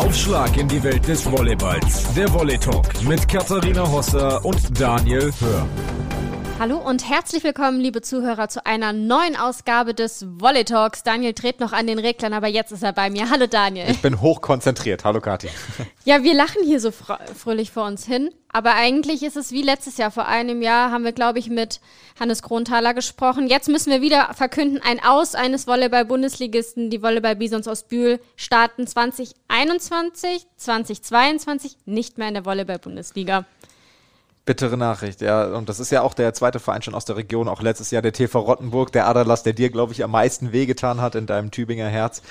Aufschlag in die Welt des Volleyballs. Der Volley Talk mit Katharina Hosser und Daniel Hör. Hallo und herzlich willkommen, liebe Zuhörer, zu einer neuen Ausgabe des Volley Talks. Daniel dreht noch an den Reglern, aber jetzt ist er bei mir. Hallo Daniel. Ich bin hochkonzentriert. Hallo Kathi. Ja, wir lachen hier so fröhlich vor uns hin, aber eigentlich ist es wie letztes Jahr. Vor einem Jahr haben wir, glaube ich, mit Hannes Kronthaler gesprochen. Jetzt müssen wir wieder verkünden, ein Aus eines Volleyball-Bundesligisten, die Volleyball-Bisons aus Bühl, starten 2021, 2022 nicht mehr in der Volleyball-Bundesliga bittere Nachricht, ja. Und das ist ja auch der zweite Verein schon aus der Region, auch letztes Jahr der TV Rottenburg, der Adalas, der dir, glaube ich, am meisten wehgetan hat in deinem Tübinger Herz.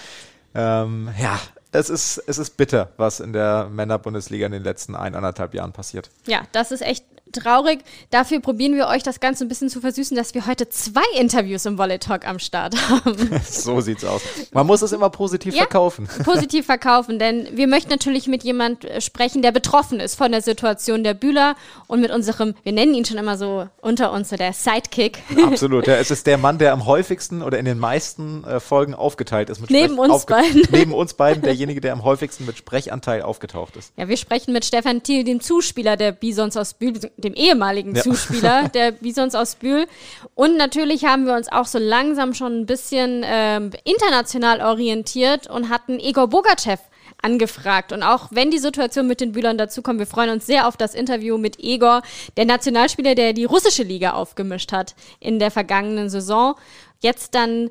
Ähm, ja, es ist, es ist bitter, was in der Männerbundesliga in den letzten eineinhalb Jahren passiert. Ja, das ist echt traurig. Dafür probieren wir euch das Ganze ein bisschen zu versüßen, dass wir heute zwei Interviews im Volley Talk am Start haben. so sieht's aus. Man muss es immer positiv ja, verkaufen. Positiv verkaufen, denn wir möchten natürlich mit jemand äh, sprechen, der betroffen ist von der Situation der Bühler und mit unserem, wir nennen ihn schon immer so unter uns, so der Sidekick. Absolut, ja. Es ist der Mann, der am häufigsten oder in den meisten äh, Folgen aufgeteilt ist. neben Sprech uns beiden. Neben uns beiden derjenige, der am häufigsten mit Sprechanteil aufgetaucht ist. Ja, wir sprechen mit Stefan Thiel, dem Zuspieler der Bisons aus Bühl, dem ehemaligen ja. Zuspieler der Bisons aus Bühl. Und natürlich haben wir uns auch so langsam schon ein bisschen ähm, international orientiert und hatten Igor Bogachev angefragt. Und auch wenn die Situation mit den Bühlern dazukommt, wir freuen uns sehr auf das Interview mit Egor, der Nationalspieler, der die russische Liga aufgemischt hat in der vergangenen Saison. Jetzt dann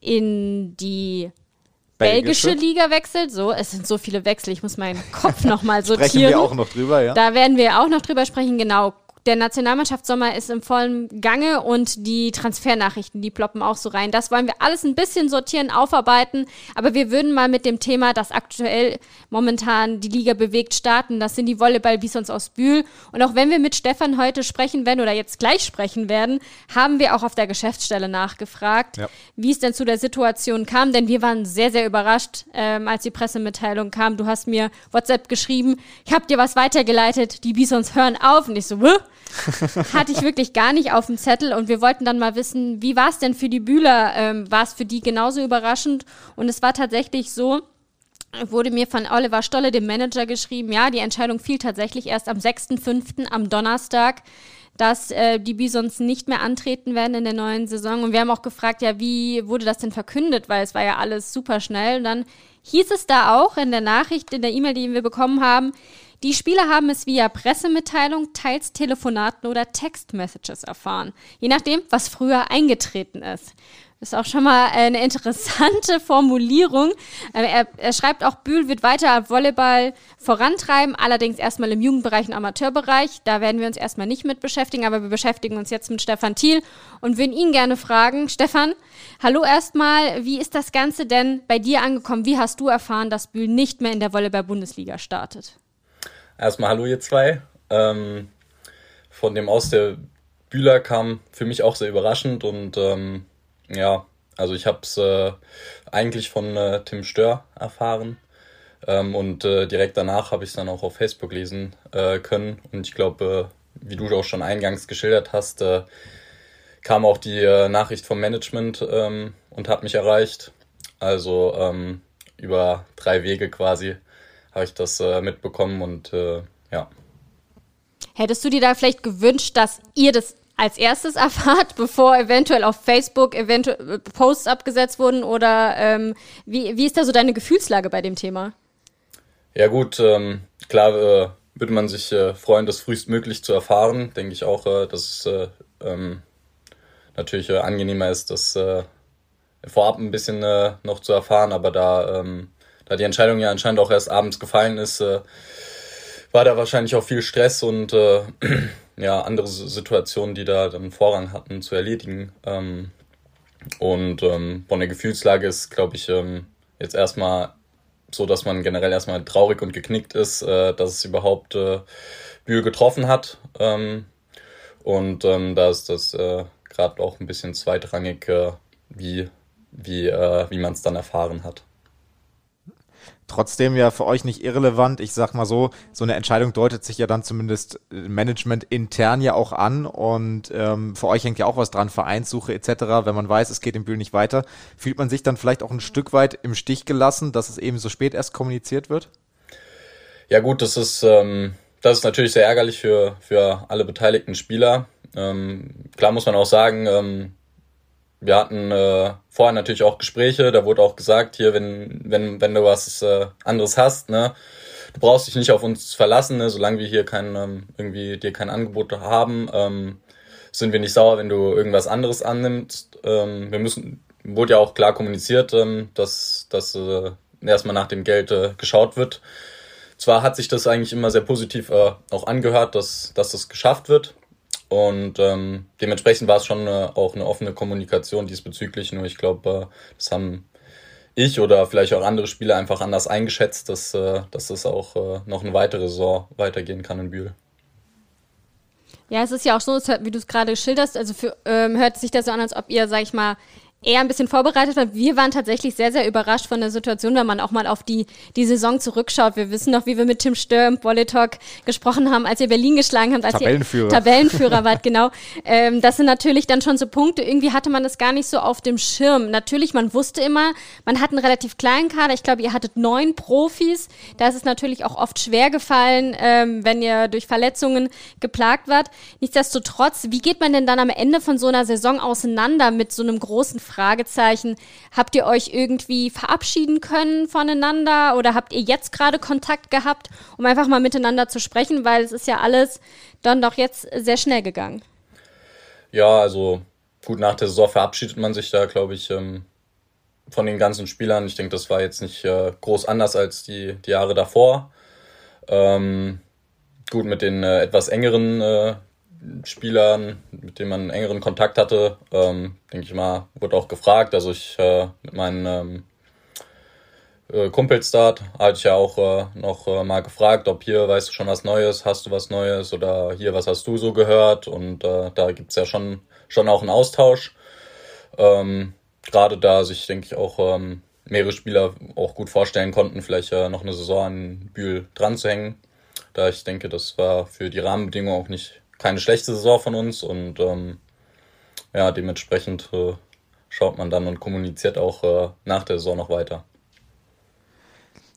in die belgische, Liga wechselt. So, es sind so viele Wechsel. Ich muss meinen Kopf nochmal sortieren. Sprechen wir auch noch drüber, ja? Da werden wir auch noch drüber sprechen. Genau der Nationalmannschaftssommer ist im vollen Gange und die Transfernachrichten, die ploppen auch so rein. Das wollen wir alles ein bisschen sortieren, aufarbeiten. Aber wir würden mal mit dem Thema, das aktuell momentan die Liga bewegt, starten. Das sind die Volleyball-Bisons aus Bühl. Und auch wenn wir mit Stefan heute sprechen werden oder jetzt gleich sprechen werden, haben wir auch auf der Geschäftsstelle nachgefragt, ja. wie es denn zu der Situation kam. Denn wir waren sehr, sehr überrascht, ähm, als die Pressemitteilung kam. Du hast mir WhatsApp geschrieben, ich habe dir was weitergeleitet, die Bisons hören auf. Und ich so, Wuh? hatte ich wirklich gar nicht auf dem Zettel und wir wollten dann mal wissen, wie war es denn für die Bühler? Ähm, war es für die genauso überraschend? Und es war tatsächlich so, wurde mir von Oliver Stolle, dem Manager, geschrieben, ja, die Entscheidung fiel tatsächlich erst am 6.5., am Donnerstag, dass äh, die Bisons nicht mehr antreten werden in der neuen Saison. Und wir haben auch gefragt, ja, wie wurde das denn verkündet? Weil es war ja alles super schnell. Und dann hieß es da auch in der Nachricht, in der E-Mail, die wir bekommen haben, die Spieler haben es via Pressemitteilung, teils Telefonaten oder Textmessages erfahren, je nachdem, was früher eingetreten ist. Das ist auch schon mal eine interessante Formulierung. Äh, er, er, schreibt auch, Bühl wird weiter Volleyball vorantreiben, allerdings erstmal im Jugendbereich und Amateurbereich. Da werden wir uns erstmal nicht mit beschäftigen, aber wir beschäftigen uns jetzt mit Stefan Thiel und würden ihn gerne fragen. Stefan, hallo erstmal, wie ist das Ganze denn bei dir angekommen? Wie hast du erfahren, dass Bühl nicht mehr in der Volleyball-Bundesliga startet? Erstmal hallo ihr zwei. Ähm, von dem aus der Bühler kam für mich auch sehr überraschend und ähm, ja, also ich habe es äh, eigentlich von äh, Tim Stör erfahren ähm, und äh, direkt danach habe ich es dann auch auf Facebook lesen äh, können und ich glaube, äh, wie du auch schon eingangs geschildert hast, äh, kam auch die Nachricht vom Management ähm, und hat mich erreicht. Also ähm, über drei Wege quasi habe ich das äh, mitbekommen und äh, ja. Hättest du dir da vielleicht gewünscht, dass ihr das als erstes erfahrt, bevor eventuell auf Facebook eventuell äh, Posts abgesetzt wurden? Oder ähm, wie, wie ist da so deine Gefühlslage bei dem Thema? Ja gut, ähm, klar äh, würde man sich äh, freuen, das frühestmöglich zu erfahren. Denke ich auch, äh, dass es äh, ähm, natürlich angenehmer ist, das vorab ein bisschen noch zu erfahren. Aber da ähm, da die Entscheidung ja anscheinend auch erst abends gefallen ist, äh, war da wahrscheinlich auch viel Stress und äh, ja, andere Situationen, die da dann Vorrang hatten, zu erledigen. Ähm, und ähm, von der Gefühlslage ist, glaube ich, ähm, jetzt erstmal so, dass man generell erstmal traurig und geknickt ist, äh, dass es überhaupt äh, Bühl getroffen hat. Ähm, und ähm, da ist das äh, gerade auch ein bisschen zweitrangig, äh, wie, wie, äh, wie man es dann erfahren hat trotzdem ja für euch nicht irrelevant. Ich sag mal so, so eine Entscheidung deutet sich ja dann zumindest äh, Management intern ja auch an und ähm, für euch hängt ja auch was dran, Vereinssuche etc. Wenn man weiß, es geht im Bühl nicht weiter, fühlt man sich dann vielleicht auch ein Stück weit im Stich gelassen, dass es eben so spät erst kommuniziert wird? Ja gut, das ist, ähm, das ist natürlich sehr ärgerlich für, für alle beteiligten Spieler. Ähm, klar muss man auch sagen, ähm, wir hatten äh, vorher natürlich auch Gespräche, da wurde auch gesagt, hier, wenn, wenn, wenn du was äh, anderes hast, ne, du brauchst dich nicht auf uns verlassen, ne, solange wir hier kein, ähm, irgendwie dir kein Angebot haben, ähm, sind wir nicht sauer, wenn du irgendwas anderes annimmst. Ähm, wir müssen, wurde ja auch klar kommuniziert, ähm, dass, dass äh, erstmal nach dem Geld äh, geschaut wird. Zwar hat sich das eigentlich immer sehr positiv äh, auch angehört, dass, dass das geschafft wird. Und ähm, dementsprechend war es schon eine, auch eine offene Kommunikation diesbezüglich. Nur ich glaube, äh, das haben ich oder vielleicht auch andere Spieler einfach anders eingeschätzt, dass, äh, dass das auch äh, noch eine weitere Saison weitergehen kann in Bühl. Ja, es ist ja auch so, wie du es gerade schilderst, also für, ähm, hört sich das so an, als ob ihr, sag ich mal, eher ein bisschen vorbereitet war. Wir waren tatsächlich sehr, sehr überrascht von der Situation, wenn man auch mal auf die, die Saison zurückschaut. Wir wissen noch, wie wir mit Tim Stürm, Volley Talk gesprochen haben, als ihr Berlin geschlagen habt, als Tabellenführer. ihr Tabellenführer wart, genau. Ähm, das sind natürlich dann schon so Punkte. Irgendwie hatte man das gar nicht so auf dem Schirm. Natürlich, man wusste immer, man hat einen relativ kleinen Kader. Ich glaube, ihr hattet neun Profis. Da ist es natürlich auch oft schwer gefallen, ähm, wenn ihr durch Verletzungen geplagt wart. Nichtsdestotrotz, wie geht man denn dann am Ende von so einer Saison auseinander mit so einem großen Fragezeichen. Habt ihr euch irgendwie verabschieden können voneinander oder habt ihr jetzt gerade Kontakt gehabt, um einfach mal miteinander zu sprechen, weil es ist ja alles dann doch jetzt sehr schnell gegangen. Ja, also gut, nach der Saison verabschiedet man sich da, glaube ich, ähm, von den ganzen Spielern. Ich denke, das war jetzt nicht äh, groß anders als die, die Jahre davor. Ähm, gut, mit den äh, etwas engeren äh, Spielern, mit denen man engeren Kontakt hatte, ähm, denke ich mal, wurde auch gefragt. Also ich äh, mit meinen ähm, äh, Kumpels dort hatte ich ja auch äh, noch äh, mal gefragt, ob hier weißt du schon was Neues, hast du was Neues oder hier was hast du so gehört und äh, da gibt's ja schon, schon auch einen Austausch. Ähm, Gerade da sich, denke ich, auch ähm, mehrere Spieler auch gut vorstellen konnten, vielleicht äh, noch eine Saison an Bühl dran zu hängen. Da ich denke, das war für die Rahmenbedingungen auch nicht keine schlechte Saison von uns und ähm, ja, dementsprechend äh, schaut man dann und kommuniziert auch äh, nach der Saison noch weiter.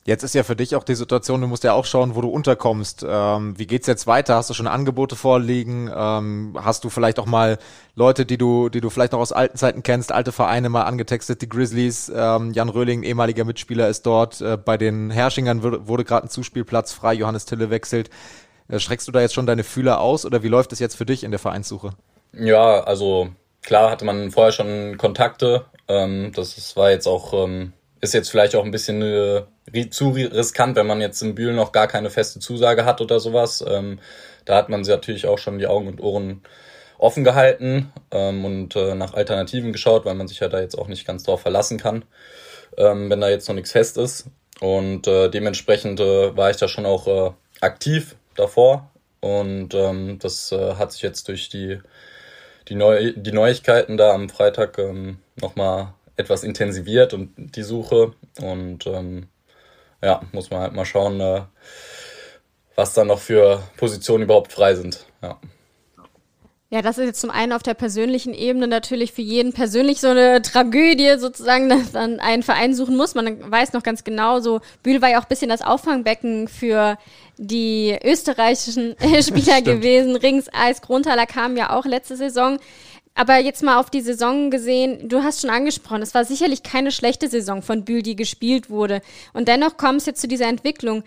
Jetzt ist ja für dich auch die Situation, du musst ja auch schauen, wo du unterkommst. Ähm, wie geht's jetzt weiter? Hast du schon Angebote vorliegen? Ähm, hast du vielleicht auch mal Leute, die du, die du vielleicht noch aus alten Zeiten kennst, alte Vereine mal angetextet, die Grizzlies, ähm, Jan Röhling, ehemaliger Mitspieler, ist dort. Äh, bei den Herrschingern wurde, wurde gerade ein Zuspielplatz frei, Johannes Tille wechselt. Äh, schreckst du da jetzt schon deine Fühler aus oder wie läuft es jetzt für dich in der Vereinssuche? Ja, also klar hatte man vorher schon Kontakte. Ähm, das war jetzt auch, ähm, ist jetzt vielleicht auch ein bisschen äh, zu riskant, wenn man jetzt in Bühlen noch gar keine feste Zusage hat oder sowas. Ähm, da hat man natürlich auch schon die Augen und Ohren offen gehalten ähm, und äh, nach Alternativen geschaut, weil man sich ja da jetzt auch nicht ganz drauf verlassen kann, ähm, wenn da jetzt noch nichts fest ist. Und äh, dementsprechend äh, war ich da schon auch äh, aktiv davor. Und ähm, das äh, hat sich jetzt durch die, die, Neu die Neuigkeiten da am Freitag ähm, nochmal etwas intensiviert und die Suche. Und ähm, ja, muss man halt mal schauen, äh, was da noch für Positionen überhaupt frei sind. Ja. Ja, das ist jetzt zum einen auf der persönlichen Ebene natürlich für jeden persönlich so eine Tragödie sozusagen, dass man einen Verein suchen muss. Man weiß noch ganz genau, so Bühl war ja auch ein bisschen das Auffangbecken für die österreichischen Spieler gewesen. Rings, Eis, Grundtaler kamen ja auch letzte Saison. Aber jetzt mal auf die Saison gesehen, du hast schon angesprochen, es war sicherlich keine schlechte Saison von Bühl, die gespielt wurde. Und dennoch kommt es jetzt zu dieser Entwicklung.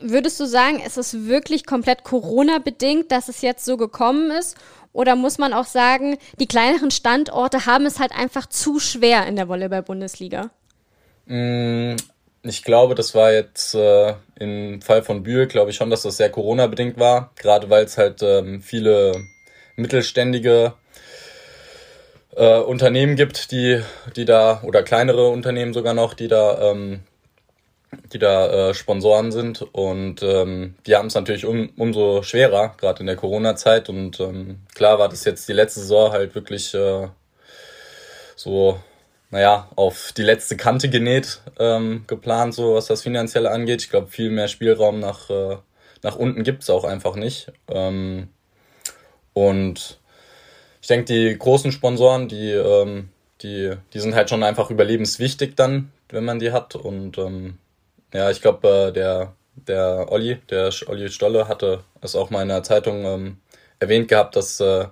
Würdest du sagen, es ist wirklich komplett Corona-bedingt, dass es jetzt so gekommen ist? Oder muss man auch sagen, die kleineren Standorte haben es halt einfach zu schwer in der Volleyball-Bundesliga? Mm, ich glaube, das war jetzt äh, im Fall von Bühl, glaube ich schon, dass das sehr Corona-bedingt war. Gerade weil es halt ähm, viele mittelständige äh, Unternehmen gibt, die, die da, oder kleinere Unternehmen sogar noch, die da ähm, die da äh, Sponsoren sind und ähm, die haben es natürlich um, umso schwerer, gerade in der Corona-Zeit und ähm, klar war das jetzt die letzte Saison halt wirklich äh, so, naja, auf die letzte Kante genäht ähm, geplant, so was das Finanzielle angeht. Ich glaube, viel mehr Spielraum nach, äh, nach unten gibt's auch einfach nicht. Ähm, und ich denke, die großen Sponsoren, die, ähm, die, die sind halt schon einfach überlebenswichtig dann, wenn man die hat und ähm, ja, ich glaube, äh, der der Olli, der Olli Stolle, hatte es auch mal in der Zeitung ähm, erwähnt gehabt, dass äh,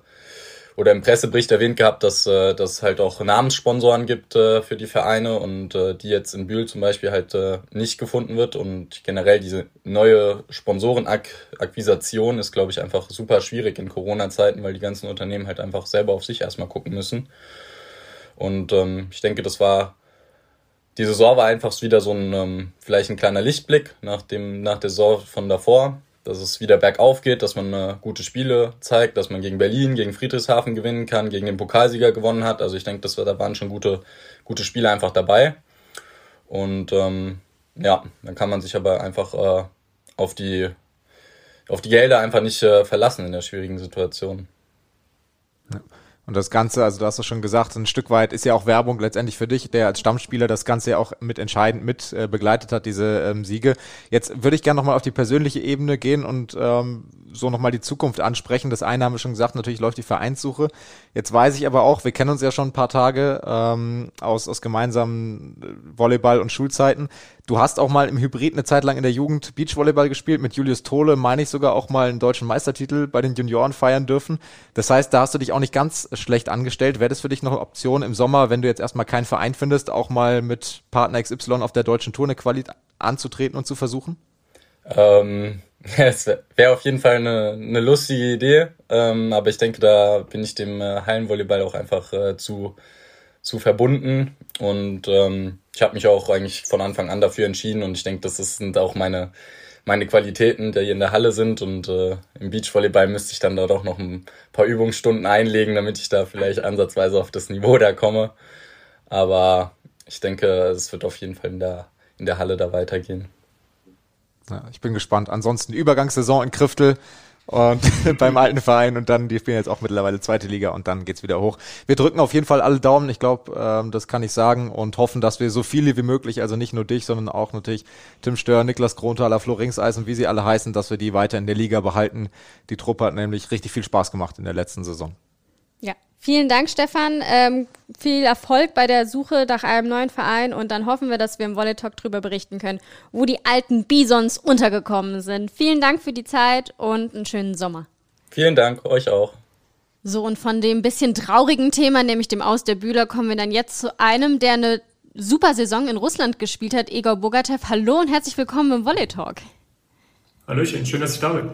oder im Pressebericht erwähnt gehabt, dass äh, dass halt auch Namenssponsoren gibt äh, für die Vereine und äh, die jetzt in Bühl zum Beispiel halt äh, nicht gefunden wird und generell diese neue Sponsorenakquisition ist, glaube ich, einfach super schwierig in Corona-Zeiten, weil die ganzen Unternehmen halt einfach selber auf sich erstmal gucken müssen. Und ähm, ich denke, das war die Saison war einfach wieder so ein ähm, vielleicht ein kleiner Lichtblick nach dem nach der Saison von davor dass es wieder bergauf geht, dass man äh, gute Spiele zeigt, dass man gegen Berlin, gegen Friedrichshafen gewinnen kann, gegen den Pokalsieger gewonnen hat. Also ich denke, das, da waren schon gute, gute Spiele einfach dabei. Und ähm, ja, dann kann man sich aber einfach äh, auf, die, auf die Gelder einfach nicht äh, verlassen in der schwierigen Situation. Ja. Und das Ganze, also du hast es schon gesagt, ein Stück weit ist ja auch Werbung letztendlich für dich, der als Stammspieler das Ganze ja auch mit entscheidend mit äh, begleitet hat, diese ähm, Siege. Jetzt würde ich gerne nochmal auf die persönliche Ebene gehen und ähm, so nochmal die Zukunft ansprechen. Das eine haben wir schon gesagt, natürlich läuft die Vereinssuche. Jetzt weiß ich aber auch, wir kennen uns ja schon ein paar Tage ähm, aus, aus gemeinsamen äh, Volleyball- und Schulzeiten. Du hast auch mal im Hybrid eine Zeit lang in der Jugend Beachvolleyball gespielt, mit Julius Tole, meine ich sogar auch mal einen deutschen Meistertitel bei den Junioren feiern dürfen. Das heißt, da hast du dich auch nicht ganz schlecht angestellt. Wäre das für dich noch eine Option im Sommer, wenn du jetzt erstmal keinen Verein findest, auch mal mit Partner XY auf der deutschen Tour eine Quali anzutreten und zu versuchen? Ähm, es wäre wär auf jeden Fall eine, eine lustige Idee, ähm, aber ich denke, da bin ich dem äh, Hallenvolleyball auch einfach äh, zu, zu verbunden und ähm, ich habe mich auch eigentlich von Anfang an dafür entschieden und ich denke, das sind auch meine, meine Qualitäten, die hier in der Halle sind und äh, im Beachvolleyball müsste ich dann da doch noch ein paar Übungsstunden einlegen, damit ich da vielleicht ansatzweise auf das Niveau da komme. Aber ich denke, es wird auf jeden Fall in der, in der Halle da weitergehen. Ja, ich bin gespannt. Ansonsten Übergangssaison in Kriftel und beim alten Verein und dann, die spielen jetzt auch mittlerweile zweite Liga und dann geht's wieder hoch. Wir drücken auf jeden Fall alle Daumen, ich glaube, ähm, das kann ich sagen und hoffen, dass wir so viele wie möglich, also nicht nur dich, sondern auch natürlich Tim Stör, Niklas Kronthaler, Flo Ringseis wie sie alle heißen, dass wir die weiter in der Liga behalten. Die Truppe hat nämlich richtig viel Spaß gemacht in der letzten Saison. Vielen Dank, Stefan. Ähm, viel Erfolg bei der Suche nach einem neuen Verein und dann hoffen wir, dass wir im Volley Talk darüber berichten können, wo die alten Bisons untergekommen sind. Vielen Dank für die Zeit und einen schönen Sommer. Vielen Dank, euch auch. So, und von dem bisschen traurigen Thema, nämlich dem Aus der Bühler, kommen wir dann jetzt zu einem, der eine super Saison in Russland gespielt hat, Egor Bogatev. Hallo und herzlich willkommen im Volley Talk. Hallöchen, schön, dass ich da bin.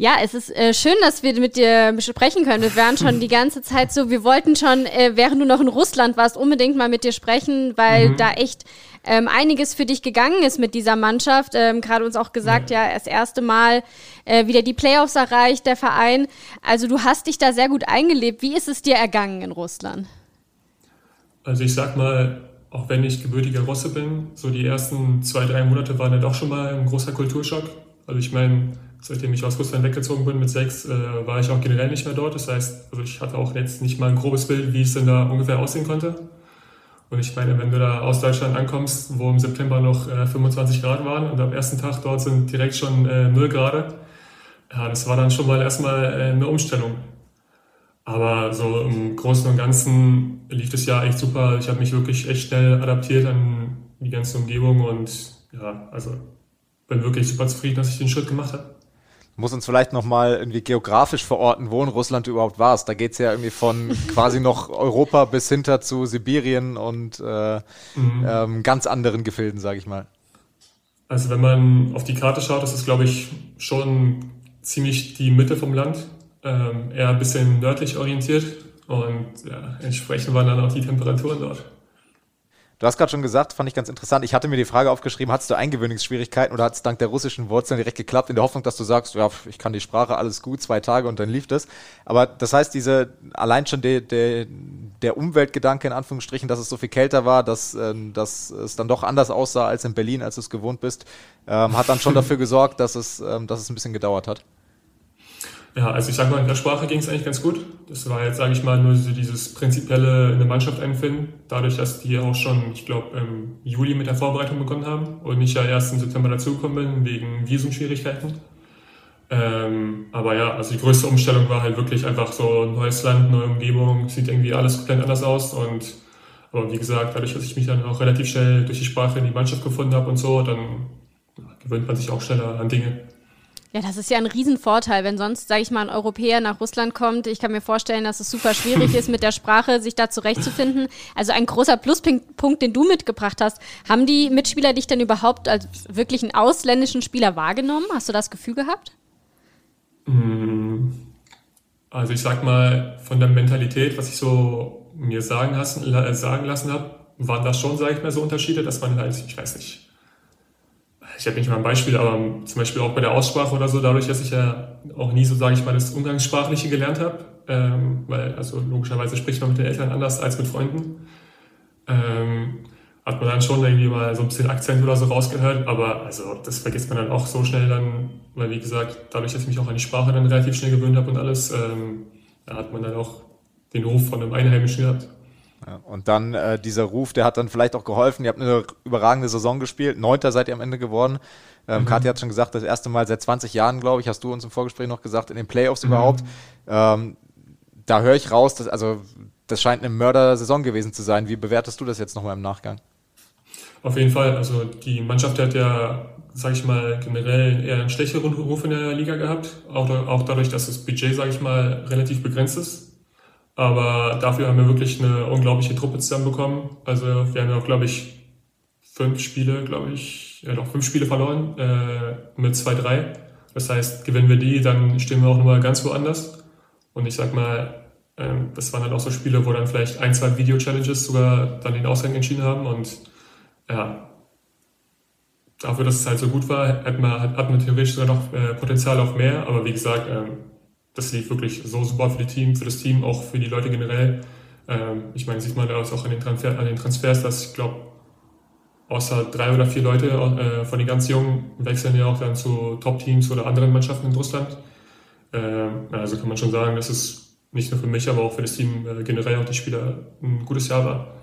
Ja, es ist äh, schön, dass wir mit dir sprechen können. Wir waren schon die ganze Zeit so, wir wollten schon, äh, während du noch in Russland warst, unbedingt mal mit dir sprechen, weil mhm. da echt ähm, einiges für dich gegangen ist mit dieser Mannschaft. Ähm, Gerade uns auch gesagt, ja, ja das erste Mal äh, wieder die Playoffs erreicht, der Verein. Also du hast dich da sehr gut eingelebt. Wie ist es dir ergangen in Russland? Also ich sag mal, auch wenn ich gebürtiger Russe bin, so die ersten zwei, drei Monate waren ja doch schon mal ein großer Kulturschock. Also ich meine, seitdem ich aus Russland weggezogen bin mit sechs, äh, war ich auch generell nicht mehr dort. Das heißt, also ich hatte auch jetzt nicht mal ein grobes Bild, wie es denn da ungefähr aussehen konnte. Und ich meine, wenn du da aus Deutschland ankommst, wo im September noch äh, 25 Grad waren und am ersten Tag dort sind direkt schon äh, 0 Grad, ja, das war dann schon mal erstmal äh, eine Umstellung. Aber so im Großen und Ganzen lief das Jahr echt super. Ich habe mich wirklich echt schnell adaptiert an die ganze Umgebung und ja, also bin wirklich super zufrieden, dass ich den Schritt gemacht habe muss uns vielleicht nochmal irgendwie geografisch verorten, wo in Russland du überhaupt warst. Da geht es ja irgendwie von quasi noch Europa bis hinter zu Sibirien und äh, mhm. ähm, ganz anderen Gefilden, sage ich mal. Also wenn man auf die Karte schaut, ist, glaube ich, schon ziemlich die Mitte vom Land, ähm, eher ein bisschen nördlich orientiert und ja, entsprechend waren dann auch die Temperaturen dort. Du hast gerade schon gesagt, fand ich ganz interessant. Ich hatte mir die Frage aufgeschrieben, hattest du Eingewöhnungsschwierigkeiten oder hat es dank der russischen Wurzeln direkt geklappt, in der Hoffnung, dass du sagst, ja, ich kann die Sprache, alles gut, zwei Tage und dann lief das. Aber das heißt, diese, allein schon der, der, der Umweltgedanke in Anführungsstrichen, dass es so viel kälter war, dass, äh, dass es dann doch anders aussah als in Berlin, als du es gewohnt bist, ähm, hat dann schon dafür gesorgt, dass es, ähm, dass es ein bisschen gedauert hat. Ja, also ich sag mal, in der Sprache ging es eigentlich ganz gut. Das war jetzt, sage ich mal, nur so dieses prinzipielle in der Mannschaft einfinden. Dadurch, dass die auch schon, ich glaube, im Juli mit der Vorbereitung begonnen haben und ich ja erst im September dazugekommen bin, wegen Visumschwierigkeiten. Ähm, aber ja, also die größte Umstellung war halt wirklich einfach so neues Land, neue Umgebung, sieht irgendwie alles komplett anders aus und aber wie gesagt, dadurch, dass ich mich dann auch relativ schnell durch die Sprache in die Mannschaft gefunden habe und so, dann gewöhnt man sich auch schneller an Dinge. Ja, das ist ja ein Riesenvorteil, wenn sonst, sage ich mal, ein Europäer nach Russland kommt. Ich kann mir vorstellen, dass es super schwierig ist, mit der Sprache sich da zurechtzufinden. Also ein großer Pluspunkt, den du mitgebracht hast. Haben die Mitspieler dich denn überhaupt als wirklich einen ausländischen Spieler wahrgenommen? Hast du das Gefühl gehabt? Mm, also ich sag mal, von der Mentalität, was ich so mir sagen lassen, sagen lassen habe, waren das schon, sage ich mal, so Unterschiede, dass man halt, ich weiß nicht, ich habe nicht mal ein Beispiel, aber zum Beispiel auch bei der Aussprache oder so, dadurch, dass ich ja auch nie so, sage ich mal, das Umgangssprachliche gelernt habe, ähm, weil also logischerweise spricht man mit den Eltern anders als mit Freunden, ähm, hat man dann schon irgendwie mal so ein bisschen Akzent oder so rausgehört, aber also das vergisst man dann auch so schnell dann, weil wie gesagt, dadurch, dass ich mich auch an die Sprache dann relativ schnell gewöhnt habe und alles, ähm, da hat man dann auch den Ruf von einem Einheimischen gehabt. Ja, und dann äh, dieser Ruf, der hat dann vielleicht auch geholfen. Ihr habt eine überragende Saison gespielt. Neunter seid ihr am Ende geworden. Ähm, mhm. Kathi hat schon gesagt, das erste Mal seit 20 Jahren, glaube ich, hast du uns im Vorgespräch noch gesagt, in den Playoffs mhm. überhaupt. Ähm, da höre ich raus, dass, also das scheint eine Mörder-Saison gewesen zu sein. Wie bewertest du das jetzt nochmal im Nachgang? Auf jeden Fall. Also die Mannschaft hat ja, sage ich mal, generell eher einen schlechteren Ruf in der Liga gehabt. Auch, auch dadurch, dass das Budget, sage ich mal, relativ begrenzt ist. Aber dafür haben wir wirklich eine unglaubliche Truppe zusammenbekommen. Also wir haben ja auch, glaube ich, fünf Spiele, glaube ich, ja doch fünf Spiele verloren äh, mit 2-3. Das heißt, gewinnen wir die, dann stehen wir auch nochmal ganz woanders. Und ich sag mal, äh, das waren dann auch so Spiele, wo dann vielleicht ein, zwei Video-Challenges sogar dann den Ausgang entschieden haben. Und ja, dafür, dass es halt so gut war, hat man, hat man theoretisch sogar noch äh, Potenzial auf mehr. Aber wie gesagt, ähm, das lief wirklich so super für, die Team, für das Team, auch für die Leute generell. Ähm, ich meine, sieht man da auch an den, Transfer, an den Transfers, dass ich glaube, außer drei oder vier Leute äh, von den ganz Jungen wechseln ja auch dann zu Top-Teams oder anderen Mannschaften in Russland. Ähm, also kann man schon sagen, dass es nicht nur für mich, aber auch für das Team äh, generell und die Spieler ein gutes Jahr war.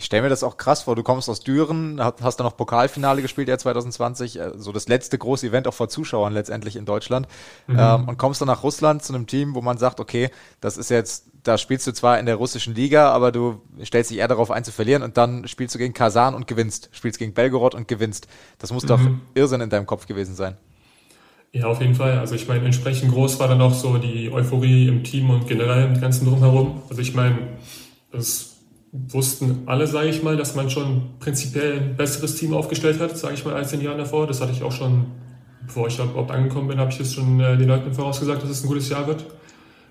Ich stelle mir das auch krass vor. Du kommst aus Düren, hast dann noch Pokalfinale gespielt, ja 2020, äh, so das letzte große Event auch vor Zuschauern letztendlich in Deutschland. Mhm. Ähm, und kommst dann nach Russland zu einem Team, wo man sagt, okay, das ist jetzt, da spielst du zwar in der russischen Liga, aber du stellst dich eher darauf ein zu verlieren und dann spielst du gegen Kasan und gewinnst, spielst gegen Belgorod und gewinnst. Das muss mhm. doch Irrsinn in deinem Kopf gewesen sein. Ja, auf jeden Fall. Also ich meine, entsprechend groß war dann auch so die Euphorie im Team und generell im ganzen Drumherum. Also ich meine, das wussten alle, sage ich mal, dass man schon prinzipiell ein besseres Team aufgestellt hat, sage ich mal, als in den Jahren davor. Das hatte ich auch schon, bevor ich überhaupt angekommen bin, habe ich das schon äh, den Leuten vorausgesagt, dass es ein gutes Jahr wird.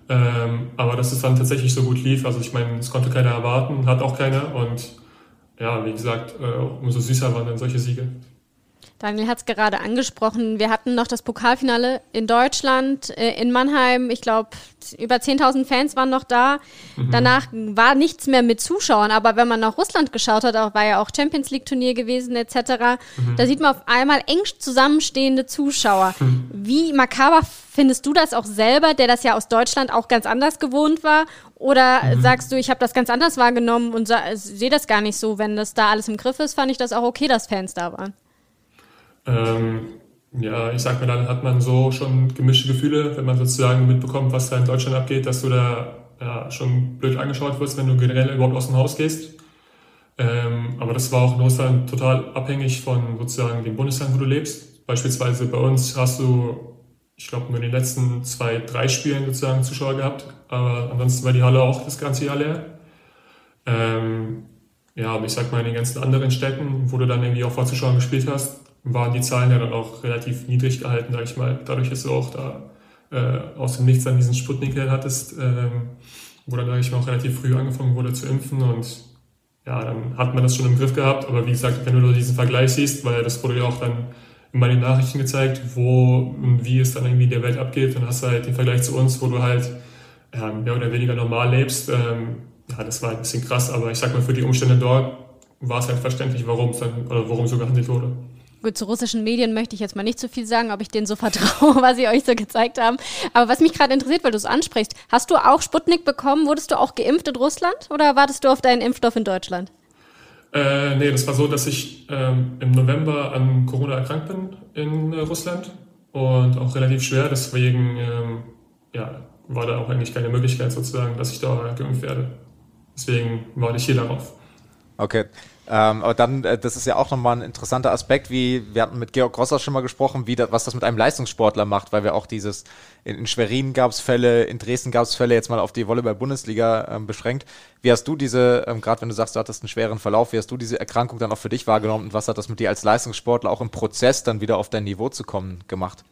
Ähm, aber dass es dann tatsächlich so gut lief, also ich meine, es konnte keiner erwarten, hat auch keiner. Und ja, wie gesagt, äh, umso süßer waren dann solche Siege. Daniel hat es gerade angesprochen. Wir hatten noch das Pokalfinale in Deutschland, äh, in Mannheim. Ich glaube, über 10.000 Fans waren noch da. Mhm. Danach war nichts mehr mit Zuschauern. Aber wenn man nach Russland geschaut hat, auch, war ja auch Champions League Turnier gewesen etc., mhm. da sieht man auf einmal eng zusammenstehende Zuschauer. Mhm. Wie makaber findest du das auch selber, der das ja aus Deutschland auch ganz anders gewohnt war? Oder mhm. sagst du, ich habe das ganz anders wahrgenommen und sehe das gar nicht so, wenn das da alles im Griff ist, fand ich das auch okay, dass Fans da waren. Ähm, ja, ich sag mal, dann hat man so schon gemischte Gefühle, wenn man sozusagen mitbekommt, was da in Deutschland abgeht, dass du da ja, schon blöd angeschaut wirst, wenn du generell überhaupt aus dem Haus gehst. Ähm, aber das war auch in Russland total abhängig von sozusagen dem Bundesland, wo du lebst. Beispielsweise bei uns hast du, ich glaube, nur in den letzten zwei, drei Spielen sozusagen Zuschauer gehabt, aber ansonsten war die Halle auch das ganze Jahr leer. Ähm, ja, aber ich sag mal, in den ganzen anderen Städten, wo du dann irgendwie auch vor Zuschauern gespielt hast, waren die Zahlen ja dann auch relativ niedrig gehalten, sage ich mal. Dadurch, dass du auch da äh, aus dem Nichts dann diesen Sputnik hattest, ähm, wo dann, sage ich mal, auch relativ früh angefangen wurde zu impfen und ja, dann hat man das schon im Griff gehabt. Aber wie gesagt, wenn du diesen Vergleich siehst, weil das wurde ja auch dann in meinen Nachrichten gezeigt, wo und wie es dann irgendwie in der Welt abgeht, dann hast du halt den Vergleich zu uns, wo du halt ja, mehr oder weniger normal lebst. Ähm, ja, das war ein bisschen krass, aber ich sag mal, für die Umstände dort war es halt verständlich, warum es dann oder warum so gehandelt wurde. Gut, zu russischen Medien möchte ich jetzt mal nicht so viel sagen, ob ich denen so vertraue, was sie euch so gezeigt haben. Aber was mich gerade interessiert, weil du es ansprichst, hast du auch Sputnik bekommen? Wurdest du auch geimpft in Russland oder wartest du auf deinen Impfstoff in Deutschland? Äh, nee, das war so, dass ich ähm, im November an Corona erkrankt bin in äh, Russland und auch relativ schwer. Deswegen ähm, ja, war da auch eigentlich keine Möglichkeit sozusagen, dass ich da geimpft werde. Deswegen warte ich hier darauf. Okay. Ähm, aber dann, äh, das ist ja auch nochmal ein interessanter Aspekt, wie wir hatten mit Georg Grosser schon mal gesprochen, wie da, was das mit einem Leistungssportler macht, weil wir auch dieses, in, in Schwerin gab es Fälle, in Dresden gab es Fälle, jetzt mal auf die Volleyball-Bundesliga ähm, beschränkt. Wie hast du diese, ähm, gerade wenn du sagst, du hattest einen schweren Verlauf, wie hast du diese Erkrankung dann auch für dich wahrgenommen und was hat das mit dir als Leistungssportler auch im Prozess dann wieder auf dein Niveau zu kommen gemacht?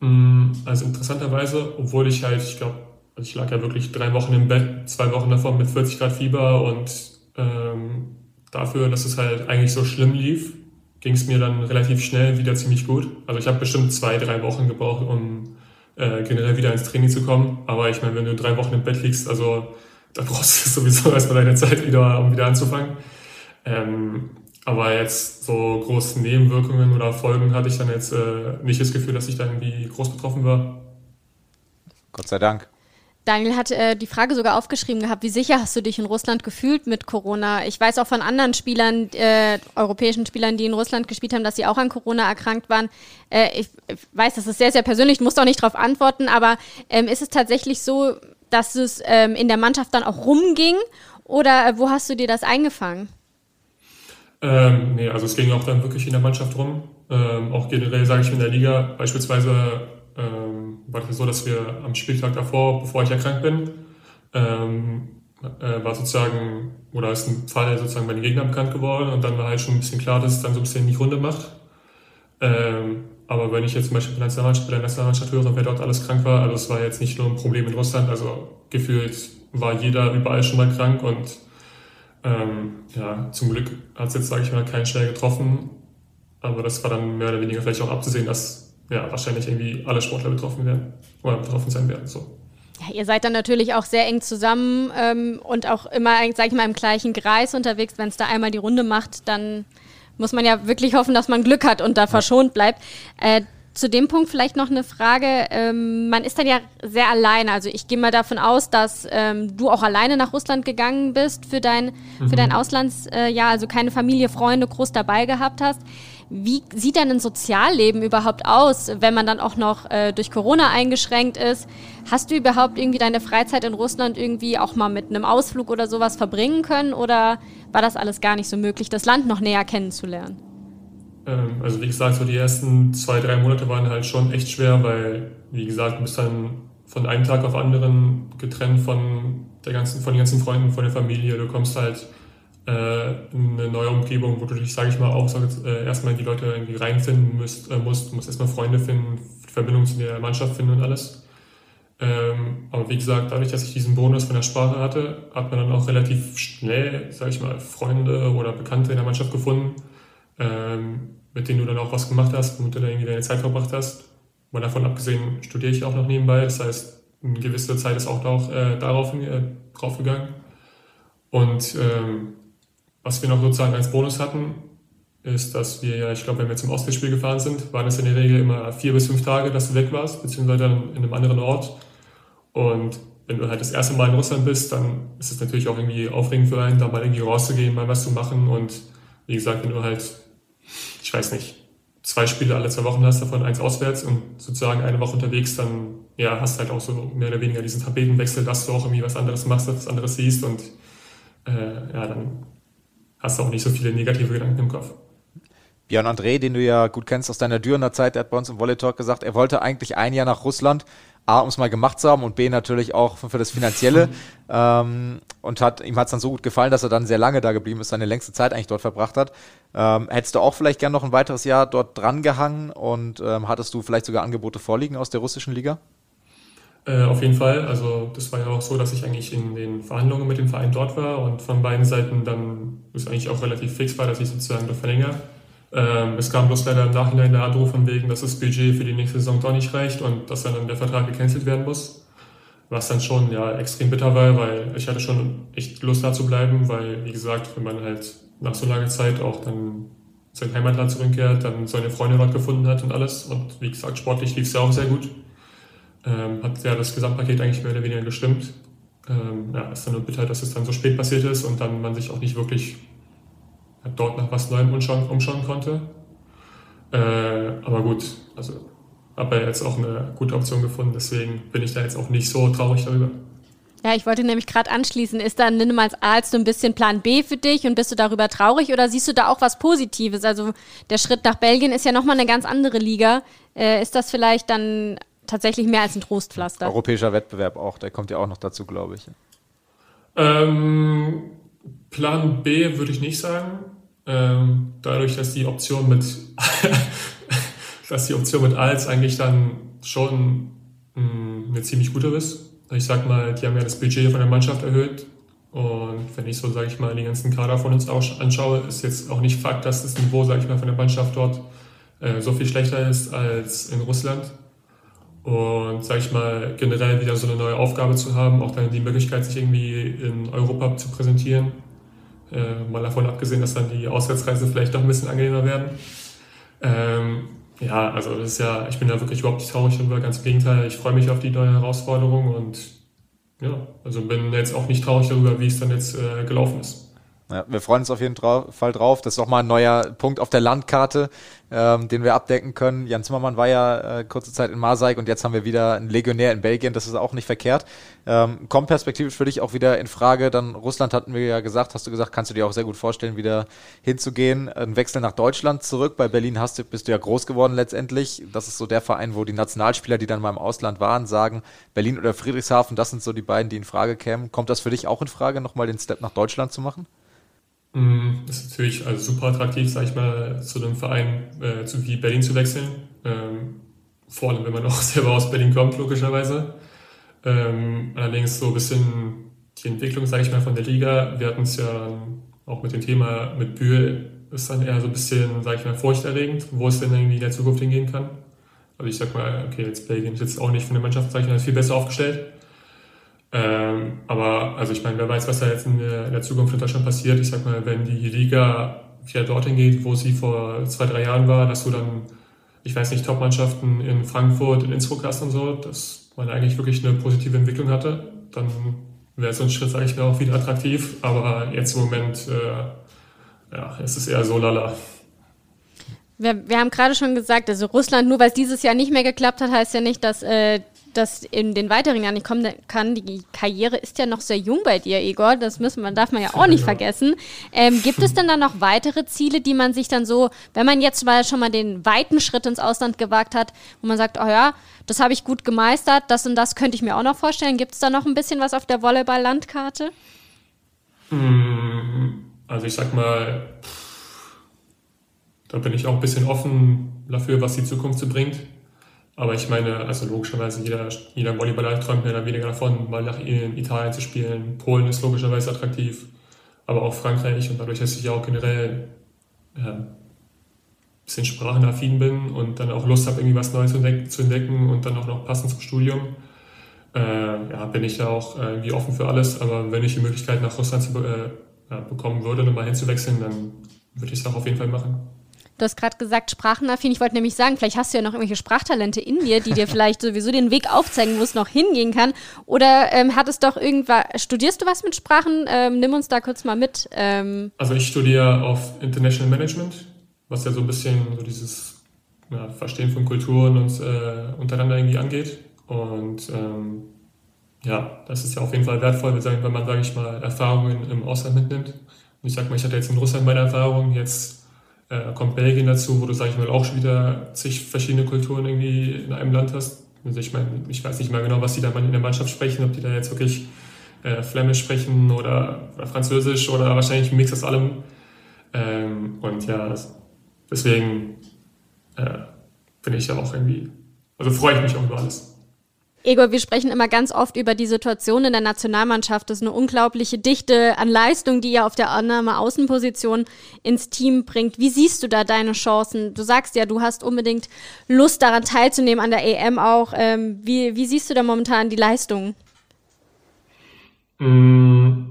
Mm, also interessanterweise, obwohl ich halt, ich glaube, also ich lag ja wirklich drei Wochen im Bett, zwei Wochen davon mit 40 Grad Fieber und ähm, dafür, dass es halt eigentlich so schlimm lief, ging es mir dann relativ schnell wieder ziemlich gut. Also ich habe bestimmt zwei, drei Wochen gebraucht, um äh, generell wieder ins Training zu kommen. Aber ich meine, wenn du drei Wochen im Bett liegst, also da brauchst du sowieso erstmal deine Zeit wieder, um wieder anzufangen. Ähm, aber jetzt so große Nebenwirkungen oder Folgen hatte ich dann jetzt äh, nicht das Gefühl, dass ich da irgendwie groß betroffen war. Gott sei Dank. Daniel hat äh, die Frage sogar aufgeschrieben gehabt, wie sicher hast du dich in Russland gefühlt mit Corona? Ich weiß auch von anderen Spielern, äh, europäischen Spielern, die in Russland gespielt haben, dass sie auch an Corona erkrankt waren. Äh, ich, ich, weiß, das ist sehr, sehr persönlich, ich muss auch nicht darauf antworten, aber ähm, ist es tatsächlich so, dass es ähm, in der Mannschaft dann auch rumging oder äh, wo hast du dir das eingefangen? Ähm, nee, also es ging auch dann wirklich in der Mannschaft rum. Ähm, auch generell, sage ich in der Liga, beispielsweise ähm, war es so, dass wir am Spieltag davor, bevor ich erkrankt bin, ähm, äh, war sozusagen, oder ist ein Fall sozusagen bei den Gegnern bekannt geworden und dann war halt schon ein bisschen klar, dass es dann so ein bisschen die Runde macht. Ähm, aber wenn ich jetzt zum Beispiel bei der Nationalmannschaft, höre, wer dort alles krank war, also es war jetzt nicht nur ein Problem in Russland, also gefühlt war jeder überall schon mal krank und ähm, ja, zum Glück hat es jetzt, sage ich mal, keinen schnell getroffen. Aber das war dann mehr oder weniger vielleicht auch abzusehen, dass ja, wahrscheinlich irgendwie alle Sportler betroffen werden oder betroffen sein werden. So. Ja, ihr seid dann natürlich auch sehr eng zusammen ähm, und auch immer, sag ich mal, im gleichen Kreis unterwegs. Wenn es da einmal die Runde macht, dann muss man ja wirklich hoffen, dass man Glück hat und da verschont bleibt. Äh, zu dem Punkt vielleicht noch eine Frage. Ähm, man ist dann ja sehr alleine. Also ich gehe mal davon aus, dass ähm, du auch alleine nach Russland gegangen bist für dein, mhm. für dein Auslandsjahr, äh, also keine Familie, Freunde groß dabei gehabt hast. Wie sieht denn ein Sozialleben überhaupt aus, wenn man dann auch noch äh, durch Corona eingeschränkt ist? Hast du überhaupt irgendwie deine Freizeit in Russland irgendwie auch mal mit einem Ausflug oder sowas verbringen können? Oder war das alles gar nicht so möglich, das Land noch näher kennenzulernen? Ähm, also wie gesagt, so die ersten zwei, drei Monate waren halt schon echt schwer, weil, wie gesagt, du bist dann von einem Tag auf anderen getrennt von der ganzen, von den ganzen Freunden, von der Familie. Du kommst halt eine neue Umgebung, wo du dich, sage ich mal, auch äh, erstmal die Leute irgendwie reinfinden musst, äh, musst. Du musst erstmal Freunde finden, Verbindung zu der Mannschaft finden und alles. Ähm, aber wie gesagt, dadurch, dass ich diesen Bonus von der Sprache hatte, hat man dann auch relativ schnell, sage ich mal, Freunde oder Bekannte in der Mannschaft gefunden, ähm, mit denen du dann auch was gemacht hast, womit du da irgendwie deine Zeit verbracht hast. Mal davon abgesehen studiere ich auch noch nebenbei, das heißt, eine gewisse Zeit ist auch, auch äh, darauf äh, draufgegangen. Und ähm, was wir noch sozusagen als Bonus hatten, ist, dass wir ja, ich glaube, wenn wir zum Ostseespiel gefahren sind, waren es in der Regel immer vier bis fünf Tage, dass du weg warst, beziehungsweise dann in einem anderen Ort. Und wenn du halt das erste Mal in Russland bist, dann ist es natürlich auch irgendwie aufregend für einen, da mal irgendwie rauszugehen, mal was zu machen. Und wie gesagt, wenn du halt, ich weiß nicht, zwei Spiele alle zwei Wochen hast, davon eins auswärts und sozusagen eine Woche unterwegs, dann ja, hast halt auch so mehr oder weniger diesen Tapetenwechsel, dass du auch irgendwie was anderes machst, was anderes siehst und äh, ja, dann hast du auch nicht so viele negative Gedanken im Kopf. Björn André, den du ja gut kennst aus deiner Dürener Zeit, der hat bei uns im Volley Talk gesagt, er wollte eigentlich ein Jahr nach Russland, A, um es mal gemacht zu haben und B, natürlich auch für das Finanzielle. ähm, und hat, ihm hat es dann so gut gefallen, dass er dann sehr lange da geblieben ist, seine längste Zeit eigentlich dort verbracht hat. Ähm, hättest du auch vielleicht gern noch ein weiteres Jahr dort dran gehangen und ähm, hattest du vielleicht sogar Angebote vorliegen aus der russischen Liga? Äh, auf jeden Fall. Also das war ja auch so, dass ich eigentlich in den Verhandlungen mit dem Verein dort war und von beiden Seiten dann ist eigentlich auch relativ fix war, dass ich sozusagen dort verlängere. Ähm, es kam bloß leider im Nachhinein der Anruf von wegen, dass das Budget für die nächste Saison doch nicht reicht und dass dann der Vertrag gecancelt werden muss. Was dann schon ja extrem bitter war, weil ich hatte schon echt Lust da zu bleiben, weil wie gesagt, wenn man halt nach so langer Zeit auch dann sein Heimatland zurückkehrt, dann seine Freunde dort gefunden hat und alles und wie gesagt, sportlich lief es ja auch sehr gut ähm, hat ja das Gesamtpaket eigentlich mehr oder weniger gestimmt. Ähm, ja, ist dann nur bitter, dass es dann so spät passiert ist und dann man sich auch nicht wirklich dort nach was Neuem umschauen, umschauen konnte. Äh, aber gut, also habe jetzt auch eine gute Option gefunden, deswegen bin ich da jetzt auch nicht so traurig darüber. Ja, ich wollte nämlich gerade anschließen, ist dann Lindemanns Aals so ein bisschen Plan B für dich und bist du darüber traurig oder siehst du da auch was Positives? Also der Schritt nach Belgien ist ja nochmal eine ganz andere Liga. Äh, ist das vielleicht dann tatsächlich mehr als ein Trostpflaster? Europäischer Wettbewerb auch, der kommt ja auch noch dazu, glaube ich. Ähm, Plan B würde ich nicht sagen. Ähm, dadurch, dass die Option mit dass die Option mit Als eigentlich dann schon mh, mm, eine ziemlich gute ist. Ich sag mal, die haben ja das Budget von der Mannschaft erhöht. Und wenn ich so, sage ich mal, die ganzen Kader von uns anschaue, ist jetzt auch nicht Fakt, dass das Niveau, sage ich mal, von der Mannschaft dort äh, so viel schlechter ist als in Russland. Und, sage ich mal, generell wieder so eine neue Aufgabe zu haben, auch dann die Möglichkeit, sich irgendwie in Europa zu präsentieren. Äh, mal davon abgesehen, dass dann die Auswärtsreisen vielleicht doch ein bisschen angenehmer werden. Ähm, ja, also das ist ja, ich bin da wirklich überhaupt nicht traurig darüber, ganz im Gegenteil, ich freue mich auf die neue Herausforderung und ja, also bin jetzt auch nicht traurig darüber, wie es dann jetzt äh, gelaufen ist. Ja, wir freuen uns auf jeden Fall drauf. Das ist auch mal ein neuer Punkt auf der Landkarte, ähm, den wir abdecken können. Jan Zimmermann war ja äh, kurze Zeit in Marseille und jetzt haben wir wieder einen Legionär in Belgien. Das ist auch nicht verkehrt. Ähm, kommt perspektivisch für dich auch wieder in Frage. Dann Russland hatten wir ja gesagt, hast du gesagt, kannst du dir auch sehr gut vorstellen, wieder hinzugehen. Ein Wechsel nach Deutschland zurück. Bei Berlin hast du, bist du ja groß geworden letztendlich. Das ist so der Verein, wo die Nationalspieler, die dann mal im Ausland waren, sagen, Berlin oder Friedrichshafen, das sind so die beiden, die in Frage kämen. Kommt das für dich auch in Frage, nochmal den Step nach Deutschland zu machen? Mm, das ist natürlich also super attraktiv, sage ich mal, zu einem Verein äh, zu, wie Berlin zu wechseln. Ähm, vor allem, wenn man auch selber aus Berlin kommt, logischerweise. Ähm, allerdings so ein bisschen die Entwicklung, sage ich mal, von der Liga. Wir hatten es ja auch mit dem Thema mit Bühl, ist dann eher so ein bisschen, sage ich mal, furchterregend, wo es denn irgendwie in der Zukunft hingehen kann. Also ich sag mal, okay, jetzt Belgien ist jetzt auch nicht von der Mannschaft, sage ich mal, viel besser aufgestellt. Ähm, aber also ich meine, wer weiß, was da jetzt in der, in der Zukunft in Deutschland passiert. Ich sag mal, wenn die Liga wieder dorthin geht, wo sie vor zwei, drei Jahren war, dass du dann, ich weiß nicht, Top-Mannschaften in Frankfurt, in Innsbruck hast und so, dass man eigentlich wirklich eine positive Entwicklung hatte, dann wäre so ein Schritt, sage ich mal, auch wieder attraktiv. Aber jetzt im Moment, äh, ja, es ist eher so lala. Wir, wir haben gerade schon gesagt, also Russland, nur weil es dieses Jahr nicht mehr geklappt hat, heißt ja nicht, dass äh, das in den weiteren Jahren nicht kommen kann. Die Karriere ist ja noch sehr jung bei dir, Igor. Das müssen man, darf man ja auch nicht ja. vergessen. Ähm, gibt es denn dann noch weitere Ziele, die man sich dann so, wenn man jetzt mal schon mal den weiten Schritt ins Ausland gewagt hat, wo man sagt, oh ja, das habe ich gut gemeistert, das und das könnte ich mir auch noch vorstellen. Gibt es da noch ein bisschen was auf der Volleyball-Landkarte? Hm, also ich sag mal, da bin ich auch ein bisschen offen dafür, was die Zukunft so bringt. Aber ich meine, also logischerweise jeder, jeder Volleyballer träumt mehr oder weniger davon, mal nach Italien zu spielen. Polen ist logischerweise attraktiv, aber auch Frankreich und dadurch, dass ich ja auch generell ein bisschen sprachenaffin bin und dann auch Lust habe, irgendwie was Neues zu entdecken und dann auch noch passend zum Studium, äh, ja, bin ich da auch äh, irgendwie offen für alles. Aber wenn ich die Möglichkeit nach Russland zu, äh, ja, bekommen würde, nochmal hinzuwechseln, dann würde ich es auch auf jeden Fall machen. Du hast gerade gesagt, sprachenaffin. Ich wollte nämlich sagen, vielleicht hast du ja noch irgendwelche Sprachtalente in dir, die dir vielleicht sowieso den Weg aufzeigen, wo es noch hingehen kann. Oder ähm, hat es doch irgendwas, studierst du was mit Sprachen? Ähm, nimm uns da kurz mal mit. Ähm. Also ich studiere auf International Management, was ja so ein bisschen so dieses ja, Verstehen von Kulturen und äh, untereinander irgendwie angeht. Und ähm, ja, das ist ja auf jeden Fall wertvoll, wenn man, sage ich mal, Erfahrungen im Ausland mitnimmt. Und ich sag mal, ich hatte jetzt in Russland meine Erfahrungen, jetzt äh, kommt Belgien dazu, wo du, sag ich mal, auch schon wieder zig verschiedene Kulturen irgendwie in einem Land hast. Also ich meine, ich weiß nicht mal genau, was die da in der Mannschaft sprechen, ob die da jetzt wirklich äh, Flämisch sprechen oder, oder, Französisch oder wahrscheinlich ein Mix aus allem. Ähm, und ja, deswegen äh, bin ich ja auch irgendwie, also freue ich mich auch über alles. Egor, wir sprechen immer ganz oft über die Situation in der Nationalmannschaft. Das ist eine unglaubliche Dichte an Leistung, die ihr auf der Annahme-Außenposition ins Team bringt. Wie siehst du da deine Chancen? Du sagst ja, du hast unbedingt Lust daran teilzunehmen, an der EM auch. Ähm, wie, wie siehst du da momentan die Leistung? Mm,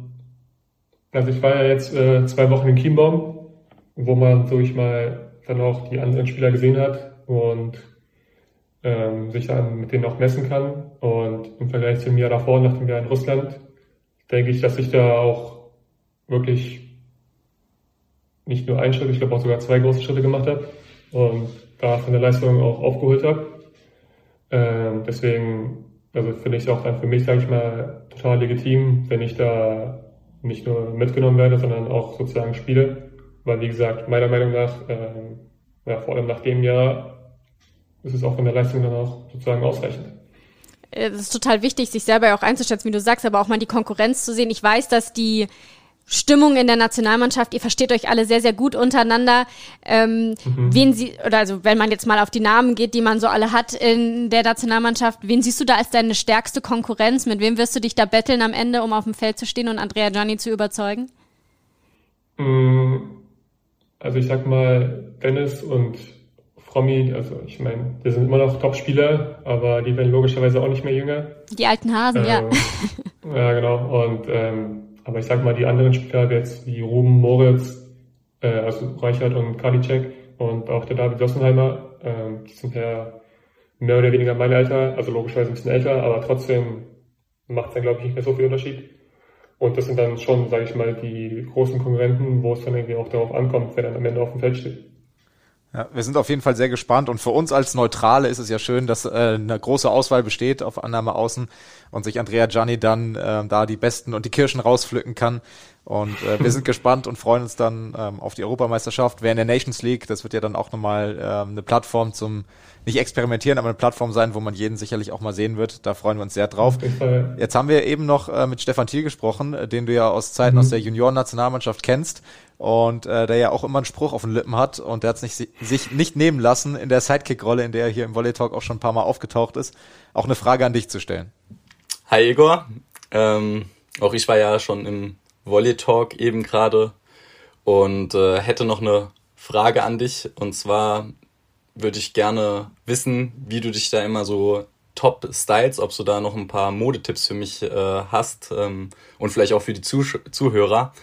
also ich war ja jetzt äh, zwei Wochen in Chiembaum, wo man so ich mal dann auch die anderen Spieler gesehen hat und ähm, sich dann mit denen auch messen kann. Und im Vergleich zum Jahr davor, nach dem Jahr in Russland, denke ich, dass ich da auch wirklich nicht nur einen Schritt, ich glaube auch sogar zwei große Schritte gemacht habe und da von der Leistung auch aufgeholt habe. Ähm, deswegen Also finde ich auch dann für mich, sage ich mal, total legitim, wenn ich da nicht nur mitgenommen werde, sondern auch sozusagen spiele. Weil wie gesagt, meiner Meinung nach, äh, ja, vor allem nach dem Jahr ist es auch von der Leistung dann auch sozusagen ausreichend. Äh, es ist total wichtig, sich selber ja auch einzuschätzen, wie du sagst, aber auch mal die Konkurrenz zu sehen. Ich weiß, dass die Stimmung in der Nationalmannschaft, ihr versteht euch alle sehr, sehr gut untereinander. Ähm, mhm. Wen sie, oder also wenn man jetzt mal auf die Namen geht, die man so alle hat in der Nationalmannschaft, wen siehst du da als deine stärkste Konkurrenz? Mit wem wirst du dich da betteln am Ende, um auf dem Feld zu stehen und Andrea Gianni zu überzeugen? Mm, also ich sag mal, Dennis und Frommi, also ich meine, wir sind immer noch Top-Spieler, aber die werden logischerweise auch nicht mehr jünger. Die alten Hasen, äh, ja. ja, genau. Und ähm, aber ich sag mal, die anderen Spieler jetzt wie Ruben, Moritz, äh, also Reichert und Karliczek und auch der David Sossenheimer, äh, die sind ja mehr oder weniger mein Alter, also logischerweise ein bisschen älter, aber trotzdem macht es dann, glaube ich, nicht mehr so viel Unterschied. Und das sind dann schon, sage ich mal, die großen Konkurrenten, wo es dann irgendwie auch darauf ankommt, wer dann am Ende auf dem Feld steht. Ja, wir sind auf jeden Fall sehr gespannt und für uns als Neutrale ist es ja schön, dass äh, eine große Auswahl besteht auf Annahme außen und sich Andrea Gianni dann äh, da die Besten und die Kirschen rauspflücken kann. Und äh, wir sind gespannt und freuen uns dann ähm, auf die Europameisterschaft. Wer in der Nations League, das wird ja dann auch nochmal ähm, eine Plattform zum, nicht experimentieren, aber eine Plattform sein, wo man jeden sicherlich auch mal sehen wird. Da freuen wir uns sehr drauf. Jetzt haben wir eben noch äh, mit Stefan Thiel gesprochen, äh, den du ja aus Zeiten mhm. aus der Junioren-Nationalmannschaft kennst und äh, der ja auch immer einen Spruch auf den Lippen hat und der hat es sich nicht nehmen lassen, in der Sidekick-Rolle, in der er hier im Volley Talk auch schon ein paar Mal aufgetaucht ist, auch eine Frage an dich zu stellen. Hi Igor, ähm, auch ich war ja schon im Volley Talk eben gerade und äh, hätte noch eine Frage an dich. Und zwar würde ich gerne wissen, wie du dich da immer so top styles, ob du da noch ein paar Modetipps für mich äh, hast ähm, und vielleicht auch für die Zuh Zuhörer,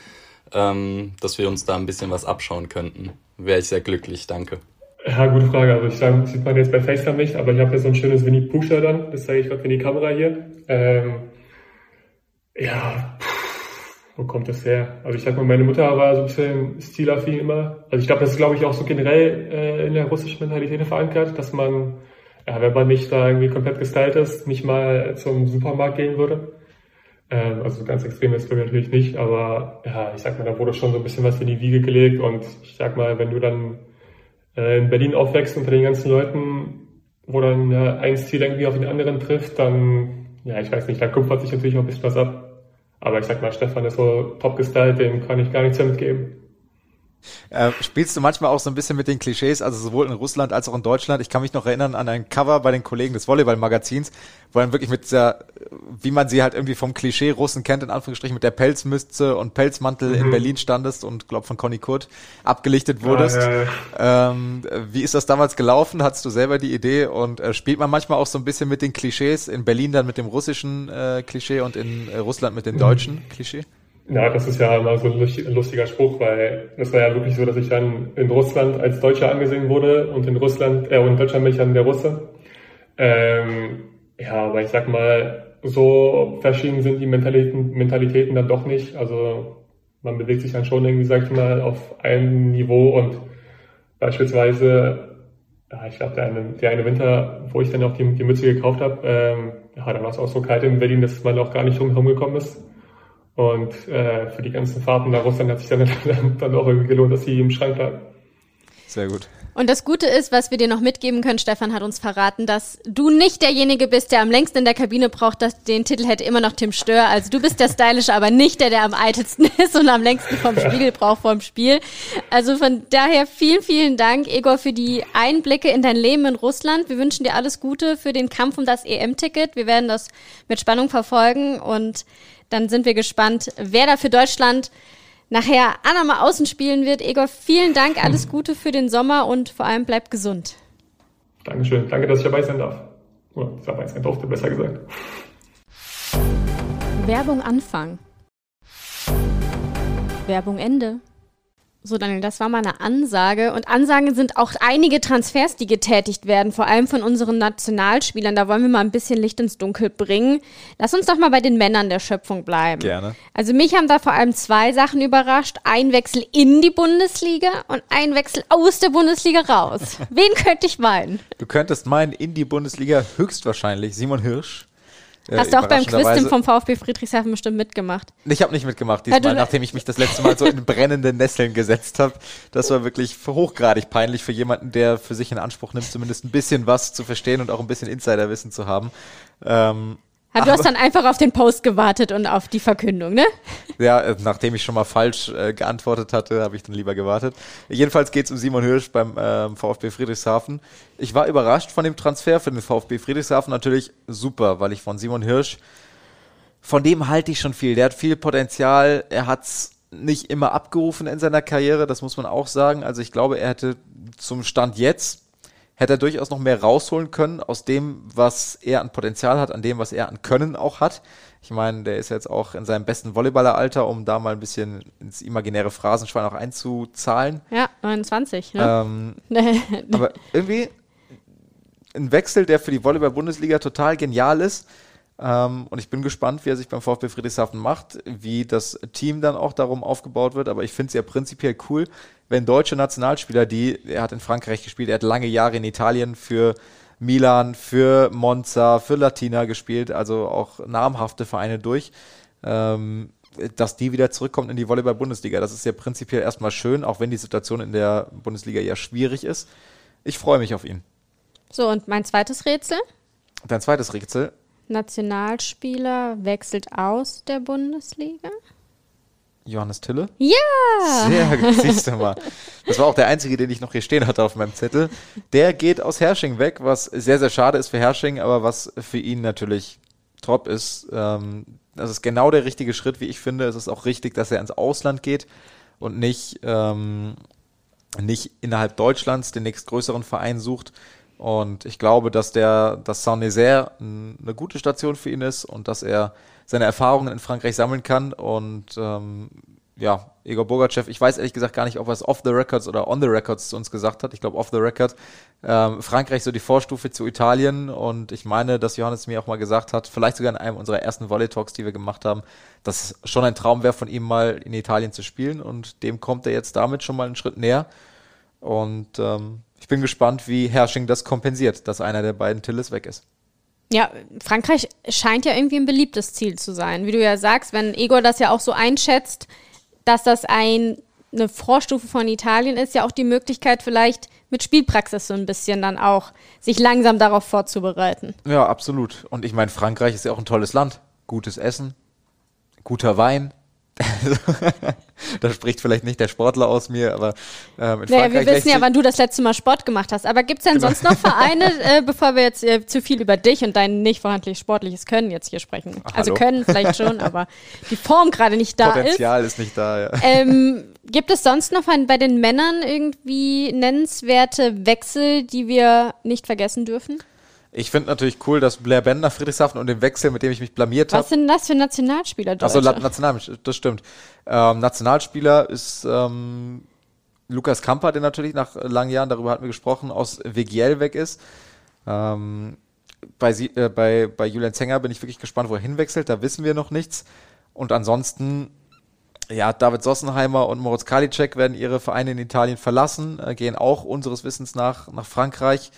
ähm, dass wir uns da ein bisschen was abschauen könnten. Wäre ich sehr glücklich, danke. Ja, gute Frage. Also ich sage, sieht man jetzt bei FaceTime nicht, aber ich habe ja so ein schönes Winnie Pooh dann. Das zeige ich gerade in die Kamera hier. Ähm, ja, wo kommt das her? Also ich sag mal, meine Mutter war so ein bisschen stilaffin immer. Also ich glaube, das ist, glaube ich, auch so generell äh, in der russischen Mentalität verankert, dass man, ja, wenn man nicht da irgendwie komplett gestylt ist, nicht mal zum Supermarkt gehen würde. Ähm, also ganz extrem ist glaube ich natürlich nicht, aber ja, ich sag mal, da wurde schon so ein bisschen was in die Wiege gelegt und ich sag mal, wenn du dann äh, in Berlin aufwächst unter den ganzen Leuten, wo dann ja, ein Stil irgendwie auf den anderen trifft, dann, ja, ich weiß nicht, da kupfert sich natürlich auch ein bisschen was ab. Aber ich sag mal, Stefan ist so top gestylt, dem kann ich gar nichts mitgeben. Äh, spielst du manchmal auch so ein bisschen mit den Klischees, also sowohl in Russland als auch in Deutschland? Ich kann mich noch erinnern an ein Cover bei den Kollegen des Volleyball-Magazins, wo dann wirklich mit dieser, wie man sie halt irgendwie vom Klischee Russen kennt, in Anführungsstrichen, mit der Pelzmütze und Pelzmantel mhm. in Berlin standest und glaub von Conny Kurt abgelichtet wurdest. Ja, ja, ja. Ähm, wie ist das damals gelaufen? Hattest du selber die Idee und äh, spielt man manchmal auch so ein bisschen mit den Klischees, in Berlin dann mit dem russischen äh, Klischee und in äh, Russland mit dem mhm. deutschen Klischee? Ja, das ist ja mal so ein lustiger Spruch, weil es war ja wirklich so, dass ich dann in Russland als Deutscher angesehen wurde und in Russland, äh, und in Deutschland bin ich dann der Russe. Ähm, ja, aber ich sag mal, so verschieden sind die Mentalitäten, Mentalitäten dann doch nicht. Also man bewegt sich dann schon irgendwie, sag ich mal, auf einem Niveau und beispielsweise, ja, ich glaube, der eine, der eine Winter, wo ich dann auch die, die Mütze gekauft habe, ähm, ja, da war es auch so kalt in Berlin, dass man auch gar nicht drum gekommen ist. Und äh, für die ganzen Fahrten nach Russland hat sich dann, dann, dann auch irgendwie gelohnt, dass sie im Schrank lag. Sehr gut. Und das Gute ist, was wir dir noch mitgeben können, Stefan hat uns verraten, dass du nicht derjenige bist, der am längsten in der Kabine braucht, dass den Titel hätte immer noch Tim Stör. Also du bist der Stylische, aber nicht der, der am eitelsten ist und am längsten vom Spiegel braucht vom Spiel. Also von daher vielen, vielen Dank, Egor, für die Einblicke in dein Leben in Russland. Wir wünschen dir alles Gute für den Kampf um das EM-Ticket. Wir werden das mit Spannung verfolgen und dann sind wir gespannt, wer da für Deutschland nachher Anna mal außen spielen wird. Egor, vielen Dank, alles Gute für den Sommer und vor allem bleib gesund. Dankeschön, danke, dass ich dabei sein darf. Oder dabei sein durfte, besser gesagt. Werbung Anfang. Werbung Ende. So, Daniel, das war mal eine Ansage. Und Ansagen sind auch einige Transfers, die getätigt werden, vor allem von unseren Nationalspielern. Da wollen wir mal ein bisschen Licht ins Dunkel bringen. Lass uns doch mal bei den Männern der Schöpfung bleiben. Gerne. Also mich haben da vor allem zwei Sachen überrascht. Ein Wechsel in die Bundesliga und ein Wechsel aus der Bundesliga raus. Wen könnte ich meinen? Du könntest meinen, in die Bundesliga höchstwahrscheinlich Simon Hirsch. Äh, Hast du auch beim Quiz vom VfB Friedrichshafen bestimmt mitgemacht? Ich habe nicht mitgemacht Ja, diesmal, du- nachdem ich mich das letzte Mal so in brennende Nesseln gesetzt habe. Das war wirklich hochgradig peinlich für jemanden, der für sich in Anspruch nimmt, zumindest ein bisschen was zu verstehen und auch ein bisschen Insiderwissen zu haben. Ähm, Ja, du hast dann einfach auf den Post gewartet und auf die Verkündung, ne? Ja, äh, nachdem ich schon mal falsch äh, geantwortet hatte, habe ich dann lieber gewartet. Jedenfalls geht es um Simon Hirsch beim ähm, VfB Friedrichshafen. Ich war überrascht von dem Transfer für den VfB Friedrichshafen. Natürlich super, weil ich von Simon Hirsch, von dem halte ich schon viel. Der hat viel Potenzial. Er hat's nicht immer abgerufen in seiner Karriere, das muss man auch sagen. Also ich glaube, er hätte zum Stand jetzt hätte er durchaus noch mehr rausholen können aus dem, was er an Potenzial hat, an dem, was er an Können auch hat. Ich meine, der ist jetzt auch in seinem besten Volleyballeralter, um da mal ein bisschen ins imaginäre Phrasenschwein auch einzuzahlen. Ja, 29, ne? Ähm, aber irgendwie ein Wechsel, der für die Volleyball-Bundesliga total genial ist. Ähm, und ich bin gespannt, wie er sich beim VfB Friedrichshafen macht, wie das Team dann auch darum aufgebaut wird. Aber ich finde es ja prinzipiell cool, wenn deutsche Nationalspieler, die, er hat in Frankreich gespielt, er hat lange Jahre in Italien für Milan, für Monza, für Latina gespielt, also auch namhafte Vereine durch, ähm, dass die wieder zurückkommt in die Volleyball-Bundesliga. Das ist ja prinzipiell erstmal schön, auch wenn die Situation in der Bundesliga eher schwierig ist. Ich freue mich auf ihn. So, und mein zweites Rätsel. Dein zweites Rätsel. Nationalspieler wechselt aus der Bundesliga. Johannes Tille. Ja! Sehr gut, siehst du mal. Das war auch der einzige, den ich noch hier stehen hatte auf meinem Zettel. Der geht aus Hersching weg, was sehr, sehr schade ist für Hersching, aber was für ihn natürlich top ist. Ähm, das ist genau der richtige Schritt, wie ich finde. Es ist auch richtig, dass er ins Ausland geht und nicht, ähm, nicht innerhalb Deutschlands den nächstgrößeren Verein sucht. Und ich glaube, dass der, dass Saint-Nazaire eine gute Station für ihn ist und dass er seine Erfahrungen in Frankreich sammeln kann. Und ähm, ja, Igor Bogachev, ich weiß ehrlich gesagt gar nicht, ob er es off the records oder on the records zu uns gesagt hat. Ich glaube off the record. Ähm, Frankreich so die Vorstufe zu Italien und ich meine, dass Johannes mir auch mal gesagt hat, vielleicht sogar in einem unserer ersten Volley Talks, die wir gemacht haben, dass es schon ein Traum wäre von ihm mal in Italien zu spielen und dem kommt er jetzt damit schon mal einen Schritt näher. Und ähm, ich bin gespannt, wie Hersching das kompensiert, dass einer der beiden Tillis weg ist. Ja, Frankreich scheint ja irgendwie ein beliebtes Ziel zu sein. Wie du ja sagst, wenn Igor das ja auch so einschätzt, dass das ein, eine Vorstufe von Italien ist, ja auch die Möglichkeit vielleicht mit Spielpraxis so ein bisschen dann auch sich langsam darauf vorzubereiten. Ja, absolut. Und ich meine, Frankreich ist ja auch ein tolles Land. Gutes Essen, guter Wein. da spricht vielleicht nicht der Sportler aus mir, aber ähm, in Naja, Frankreich wir wissen ja, wann du das letzte Mal Sport gemacht hast. Aber gibt es denn sonst noch Vereine, äh, bevor wir jetzt äh, zu viel über dich und dein nicht vorhandenes sportliches Können jetzt hier sprechen? also hallo. können vielleicht schon, aber die Form gerade nicht da ist. Potenzial ist. nicht da, ja. Ähm, gibt es sonst noch ein, bei den Männern irgendwie nennenswerte Wechsel, die wir nicht vergessen dürfen? Ich finde natürlich cool, dass Blair Ben nach Friedrichshafen und den Wechsel, mit dem ich mich blamiert habe. Was sind das für Nationalspieler? Achso, Deutsche? National, das stimmt. Ähm, Nationalspieler ist ähm, Lukas Kamper, der natürlich nach langen Jahren, darüber hatten wir gesprochen, aus Wegiel weg ist. Ähm, bei, äh, bei, bei Julian Zenger bin ich wirklich gespannt, wo er hinwechselt. Da wissen wir noch nichts. Und ansonsten, ja, David Sossenheimer und Moritz Kalicek werden ihre Vereine in Italien verlassen, äh, gehen auch unseres Wissens nach, nach Frankreich.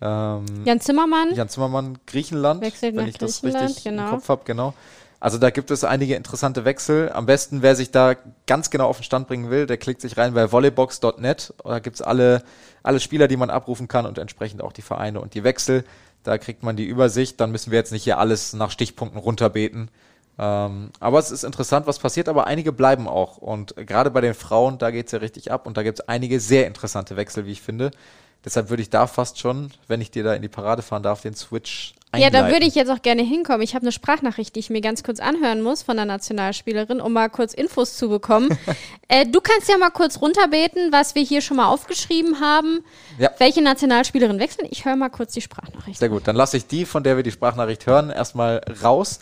Ähm, Jan Zimmermann? Jan Zimmermann, Griechenland, Wechselt wenn ich das Griechenland, richtig genau. im Kopf habe, genau. Also da gibt es einige interessante Wechsel. Am besten, wer sich da ganz genau auf den Stand bringen will, der klickt sich rein bei volleybox.net. Da gibt's alle, alle Spieler, die man abrufen kann und entsprechend auch die Vereine und die Wechsel. Da kriegt man die Übersicht. Dann müssen wir jetzt nicht hier alles nach Stichpunkten runterbeten. Ähm, aber es ist interessant, was passiert, aber einige bleiben auch. Und gerade bei den Frauen, da geht's ja richtig ab und da gibt's einige sehr interessante Wechsel, wie ich finde. Deshalb würde ich da fast schon, wenn ich dir da in die Parade fahren darf, den Switch Ja, einleiten. da würde ich jetzt auch gerne hinkommen. Ich habe eine Sprachnachricht, die ich mir ganz kurz anhören muss von der Nationalspielerin, um mal kurz Infos zu bekommen. äh, du kannst ja mal kurz runterbeten, was wir hier schon mal aufgeschrieben haben. Ja. Welche Nationalspielerin wechseln? Ich höre mal kurz die Sprachnachricht. Sehr gut, dann lasse ich die, von der wir die Sprachnachricht hören, erstmal raus.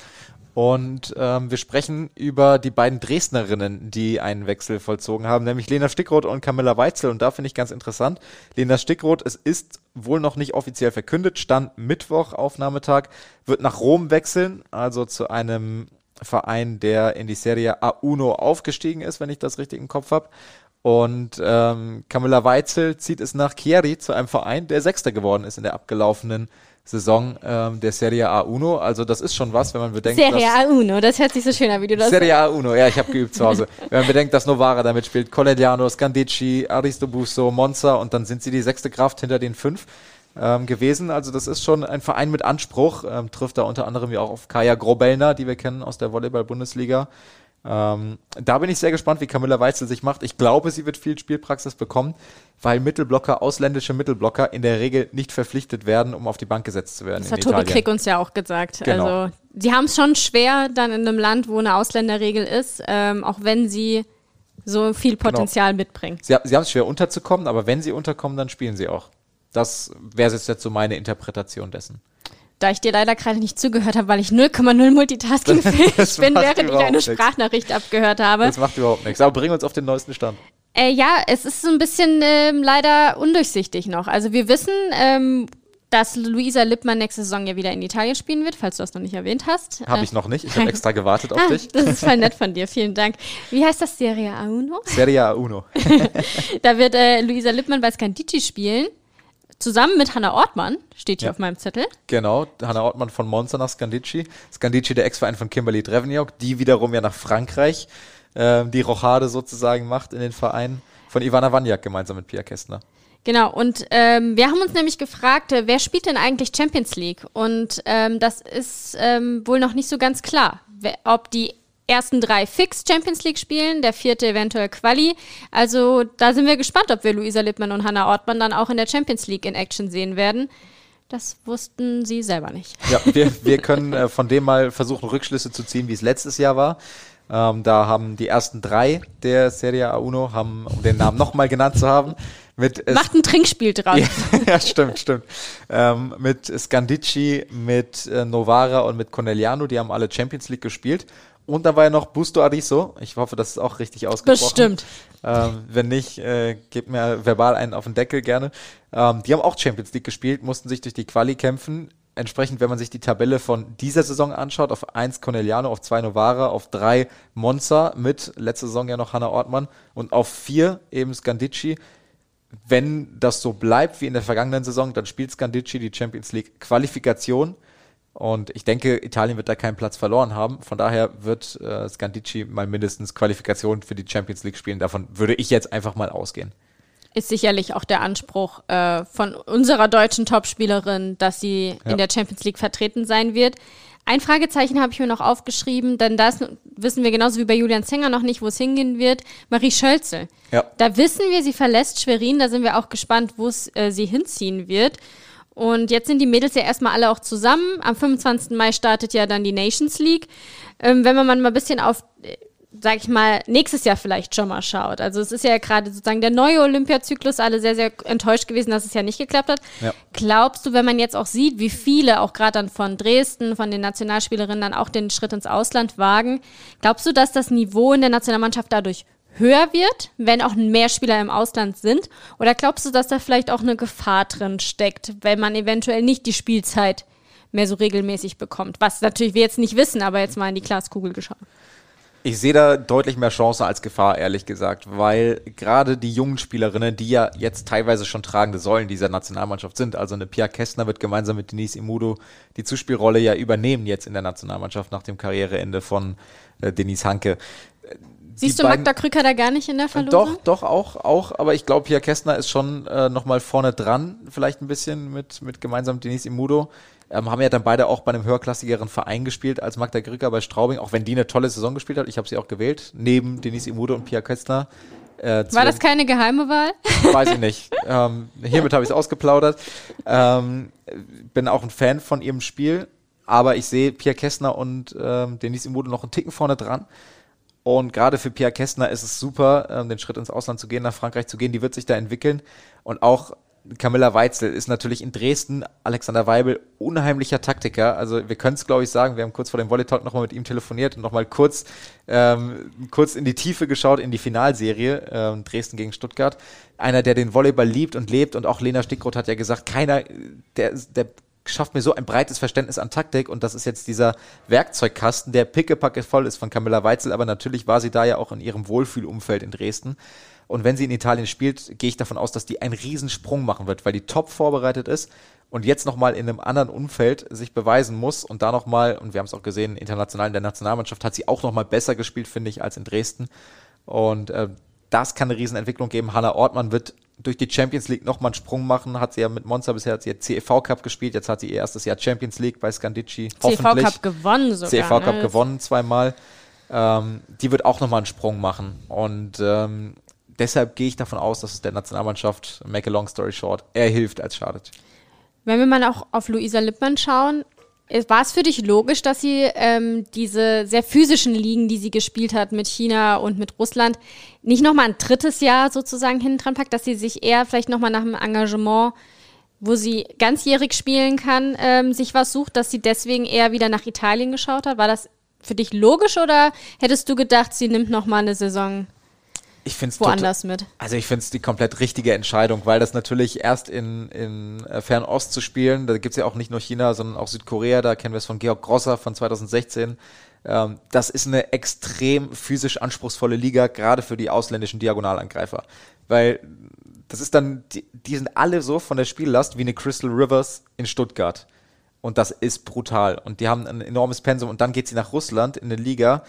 Und ähm, wir sprechen über die beiden Dresdnerinnen, die einen Wechsel vollzogen haben, nämlich Lena Stickroth und Camilla Weitzel. Und da finde ich ganz interessant, Lena Stickroth, es ist wohl noch nicht offiziell verkündet, stand Mittwoch, Aufnahmetag, wird nach Rom wechseln, also zu einem Verein, der in die Serie A1 aufgestiegen ist, wenn ich das richtig im Kopf habe. Und ähm, Camilla Weitzel zieht es nach Chieri zu einem Verein, der Sechster geworden ist in der abgelaufenen Saison ähm, der Serie A Uno. Also das ist schon was, wenn man bedenkt, Serie A Uno, das hört sich so schön an, wie du das Serie A Uno, ja, ich habe geübt zu Hause. wenn man bedenkt, dass Novara damit spielt, Collegiano, Scandici, Aristobuso, Monza und dann sind sie die sechste Kraft hinter den fünf ähm, gewesen. Also das ist schon ein Verein mit Anspruch, ähm, trifft da unter anderem ja auch auf Kaya Grobellner, die wir kennen aus der Volleyball-Bundesliga. Ähm, da bin ich sehr gespannt, wie Camilla Weitzel sich macht. Ich glaube, sie wird viel Spielpraxis bekommen, weil Mittelblocker, ausländische Mittelblocker in der Regel nicht verpflichtet werden, um auf die Bank gesetzt zu werden. Das hat Tobi Krieg uns ja auch gesagt. Genau. Also, sie haben es schon schwer dann in einem Land, wo eine Ausländerregel ist, ähm, auch wenn sie so viel genau. Potenzial genau. mitbringen. Sie, sie haben es schwer unterzukommen, aber wenn sie unterkommen, dann spielen sie auch. Das wäre jetzt so meine Interpretation dessen da ich dir leider gerade nicht zugehört habe, weil ich 0,0 Multitasking fähig bin, während ich eine Sprachnachricht abgehört habe. Das macht überhaupt nichts. Aber bring uns auf den neuesten Stand. Äh, ja, es ist so ein bisschen ähm, leider undurchsichtig noch. Also wir wissen, ähm, dass Luisa Lippmann nächste Saison ja wieder in Italien spielen wird, falls du das noch nicht erwähnt hast. Habe äh, ich noch nicht. Ich habe extra gewartet auf ah, dich. Das ist voll nett von dir. Vielen Dank. Wie heißt das? Serie A Uno? Serie A Uno. da wird äh, Luisa Lippmann bei Scandici spielen. Zusammen mit Hanna Ortmann, steht hier ja. auf meinem Zettel. Genau, Hanna Ortmann von Monza nach Scandici. Scandici, der Ex-Verein von Kimberly Drevniok, die wiederum ja nach Frankreich äh, die Rochade sozusagen macht in den Verein von Ivana Wanjak gemeinsam mit Pia Kästner. Genau, und ähm, wir haben uns nämlich gefragt, äh, wer spielt denn eigentlich Champions League? Und ähm, das ist ähm, wohl noch nicht so ganz klar, wer, ob die ersten drei fix Champions League spielen, der vierte eventuell Quali. Also da sind wir gespannt, ob wir Luisa Lippmann und Hannah Ortmann dann auch in der Champions League in Action sehen werden. Das wussten sie selber nicht. Ja, wir, wir können äh, von dem mal versuchen, Rückschlüsse zu ziehen, wie es letztes Jahr war. Ähm, da haben die ersten drei der Serie A Uno, haben, um den Namen nochmal genannt zu haben, mit Macht ein Trinkspiel draus. ja, ja, stimmt, stimmt. Ähm, mit Scandici, mit äh, Novara und mit Corneliano, die haben alle Champions League gespielt. Und da war ja noch Busto Ariso. Ich hoffe, das ist auch richtig ausgesprochen. Bestimmt. Ähm, wenn nicht, äh, gebt mir verbal einen auf den Deckel gerne. Ähm, die haben auch Champions League gespielt, mussten sich durch die Quali kämpfen. Entsprechend, wenn man sich die Tabelle von dieser Saison anschaut, auf 1 Corneliano, auf 2 Novara, auf 3 Monza mit letzte Saison ja noch Hanna Ortmann und auf 4 eben Scandici. Wenn das so bleibt wie in der vergangenen Saison, dann spielt Scandici die Champions League Qualifikation und ich denke, Italien wird da keinen Platz verloren haben. Von daher wird äh, Scandici mal mindestens Qualifikation für die Champions League spielen. Davon würde ich jetzt einfach mal ausgehen. Ist sicherlich auch der Anspruch äh, von unserer deutschen Topspielerin, dass sie ja. in der Champions League vertreten sein wird. Ein Fragezeichen habe ich mir noch aufgeschrieben, denn das wissen wir genauso wie bei Julian Zenger noch nicht, wo es hingehen wird. Marie Schölzel. Ja. Da wissen wir, sie verlässt Schwerin, da sind wir auch gespannt, wo es äh, sie hinziehen wird. Und jetzt sind die Mädels ja erstmal alle auch zusammen. Am 25. Mai startet ja dann die Nations League. Ähm, wenn man mal ein bisschen auf, äh, sag ich mal, nächstes Jahr vielleicht schon mal schaut. Also es ist ja gerade sozusagen der neue Olympiazyklus, alle sehr, sehr enttäuscht gewesen, dass es ja nicht geklappt hat. Ja. Glaubst du, wenn man jetzt auch sieht, wie viele auch gerade dann von Dresden, von den Nationalspielerinnen dann auch den Schritt ins Ausland wagen, glaubst du, dass das Niveau in der Nationalmannschaft dadurch höher wird, wenn auch mehr Spieler im Ausland sind? Oder glaubst du, dass da vielleicht auch eine Gefahr drin steckt, wenn man eventuell nicht die Spielzeit mehr so regelmäßig bekommt? Was natürlich wir jetzt nicht wissen, aber jetzt mal in die Glaskugel geschaut. Ich sehe da deutlich mehr Chance als Gefahr, ehrlich gesagt, weil gerade die jungen Spielerinnen, die ja jetzt teilweise schon tragende Säulen dieser Nationalmannschaft sind, also eine Pia Kästner wird gemeinsam mit Denise Imudo die Zuspielrolle ja übernehmen jetzt in der Nationalmannschaft nach dem Karriereende von äh, Denise Hanke Siehst du Magda Krücker da gar nicht in der Verlosung? Doch, doch, auch, auch. Aber ich glaube, Pia Kästner ist schon äh, nochmal vorne dran, vielleicht ein bisschen mit, mit gemeinsam Denise Imudo. Ähm, haben ja dann beide auch bei einem höherklassigeren Verein gespielt als Magda Krücker bei Straubing, auch wenn die eine tolle Saison gespielt hat. Ich habe sie auch gewählt, neben Denise Imudo und Pia Kästner. Äh, War das keine geheime Wahl? Weiß ich nicht. ähm, hiermit habe ich es ausgeplaudert. Ähm, bin auch ein Fan von ihrem Spiel, aber ich sehe Pia Kästner und ähm, Denise Imudo noch einen Ticken vorne dran. Und gerade für Pierre Kästner ist es super, ähm, den Schritt ins Ausland zu gehen, nach Frankreich zu gehen. Die wird sich da entwickeln. Und auch Camilla Weitzel ist natürlich in Dresden, Alexander Weibel, unheimlicher Taktiker. Also wir können es, glaube ich, sagen, wir haben kurz vor dem Volley Talk nochmal mit ihm telefoniert und nochmal kurz, ähm, kurz in die Tiefe geschaut, in die Finalserie ähm, Dresden gegen Stuttgart. Einer, der den Volleyball liebt und lebt und auch Lena Stickroth hat ja gesagt, keiner, der, der schafft mir so ein breites Verständnis an Taktik und das ist jetzt dieser Werkzeugkasten, der pickepacke voll ist von Camilla Weitzel, aber natürlich war sie da ja auch in ihrem Wohlfühlumfeld in Dresden. Und wenn sie in Italien spielt, gehe ich davon aus, dass die einen Riesensprung machen wird, weil die top vorbereitet ist und jetzt nochmal in einem anderen Umfeld sich beweisen muss und da nochmal, und wir haben es auch gesehen, international in der Nationalmannschaft hat sie auch nochmal besser gespielt, finde ich, als in Dresden. Und äh, das kann eine Riesenentwicklung geben. Hanna Ortmann wird durch die Champions League nochmal einen Sprung machen. Hat sie ja mit Monza bisher hat sie ja CEV Cup gespielt. Jetzt hat sie ihr erstes Jahr Champions League bei Scandici. CEV Cup gewonnen sogar. CEV Cup ne? gewonnen zweimal. Ähm, die wird auch nochmal einen Sprung machen. Und ähm, deshalb gehe ich davon aus, dass es der Nationalmannschaft, make a long story short, eher hilft als schadet. Wenn wir mal auch auf Luisa Lippmann schauen, war es für dich logisch, dass sie ähm, diese sehr physischen Ligen, die sie gespielt hat mit China und mit Russland, nicht nochmal ein drittes Jahr sozusagen hinten dran packt, dass sie sich eher vielleicht nochmal nach einem Engagement, wo sie ganzjährig spielen kann, ähm, sich was sucht, dass sie deswegen eher wieder nach Italien geschaut hat? War das für dich logisch oder hättest du gedacht, sie nimmt nochmal eine Saison ich find's woanders mit. Also ich finde es die komplett richtige Entscheidung, weil das natürlich erst in, in äh, Fernost zu spielen, da gibt es ja auch nicht nur China, sondern auch Südkorea, da kennen wir es von Georg Grosser von 2016. Ähm, das ist eine extrem physisch anspruchsvolle Liga, gerade für die ausländischen Diagonalangreifer. Weil das ist dann, die, die sind alle so von der Spiellast wie eine Crystal Rivers in Stuttgart. Und das ist brutal. Und die haben ein enormes Pensum. Und dann geht sie nach Russland in eine Liga,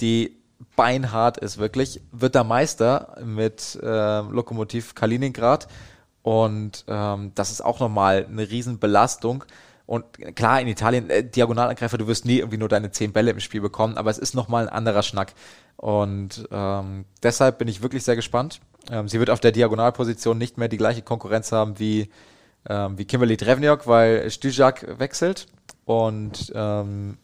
die beinhart ist, wirklich, wird da Meister mit äh, Lokomotiv Kaliningrad. Und ähm, das ist auch nochmal eine Riesenbelastung. Und klar, in Italien, äh, Diagonalangreifer, du wirst nie irgendwie nur deine zehn Bälle im Spiel bekommen, aber es ist nochmal ein anderer Schnack. Und ähm, deshalb bin ich wirklich sehr gespannt. Ähm, sie wird auf der Diagonalposition nicht mehr die gleiche Konkurrenz haben wie, ähm, wie Kimberly Drevniok, weil Stijak wechselt und ähm,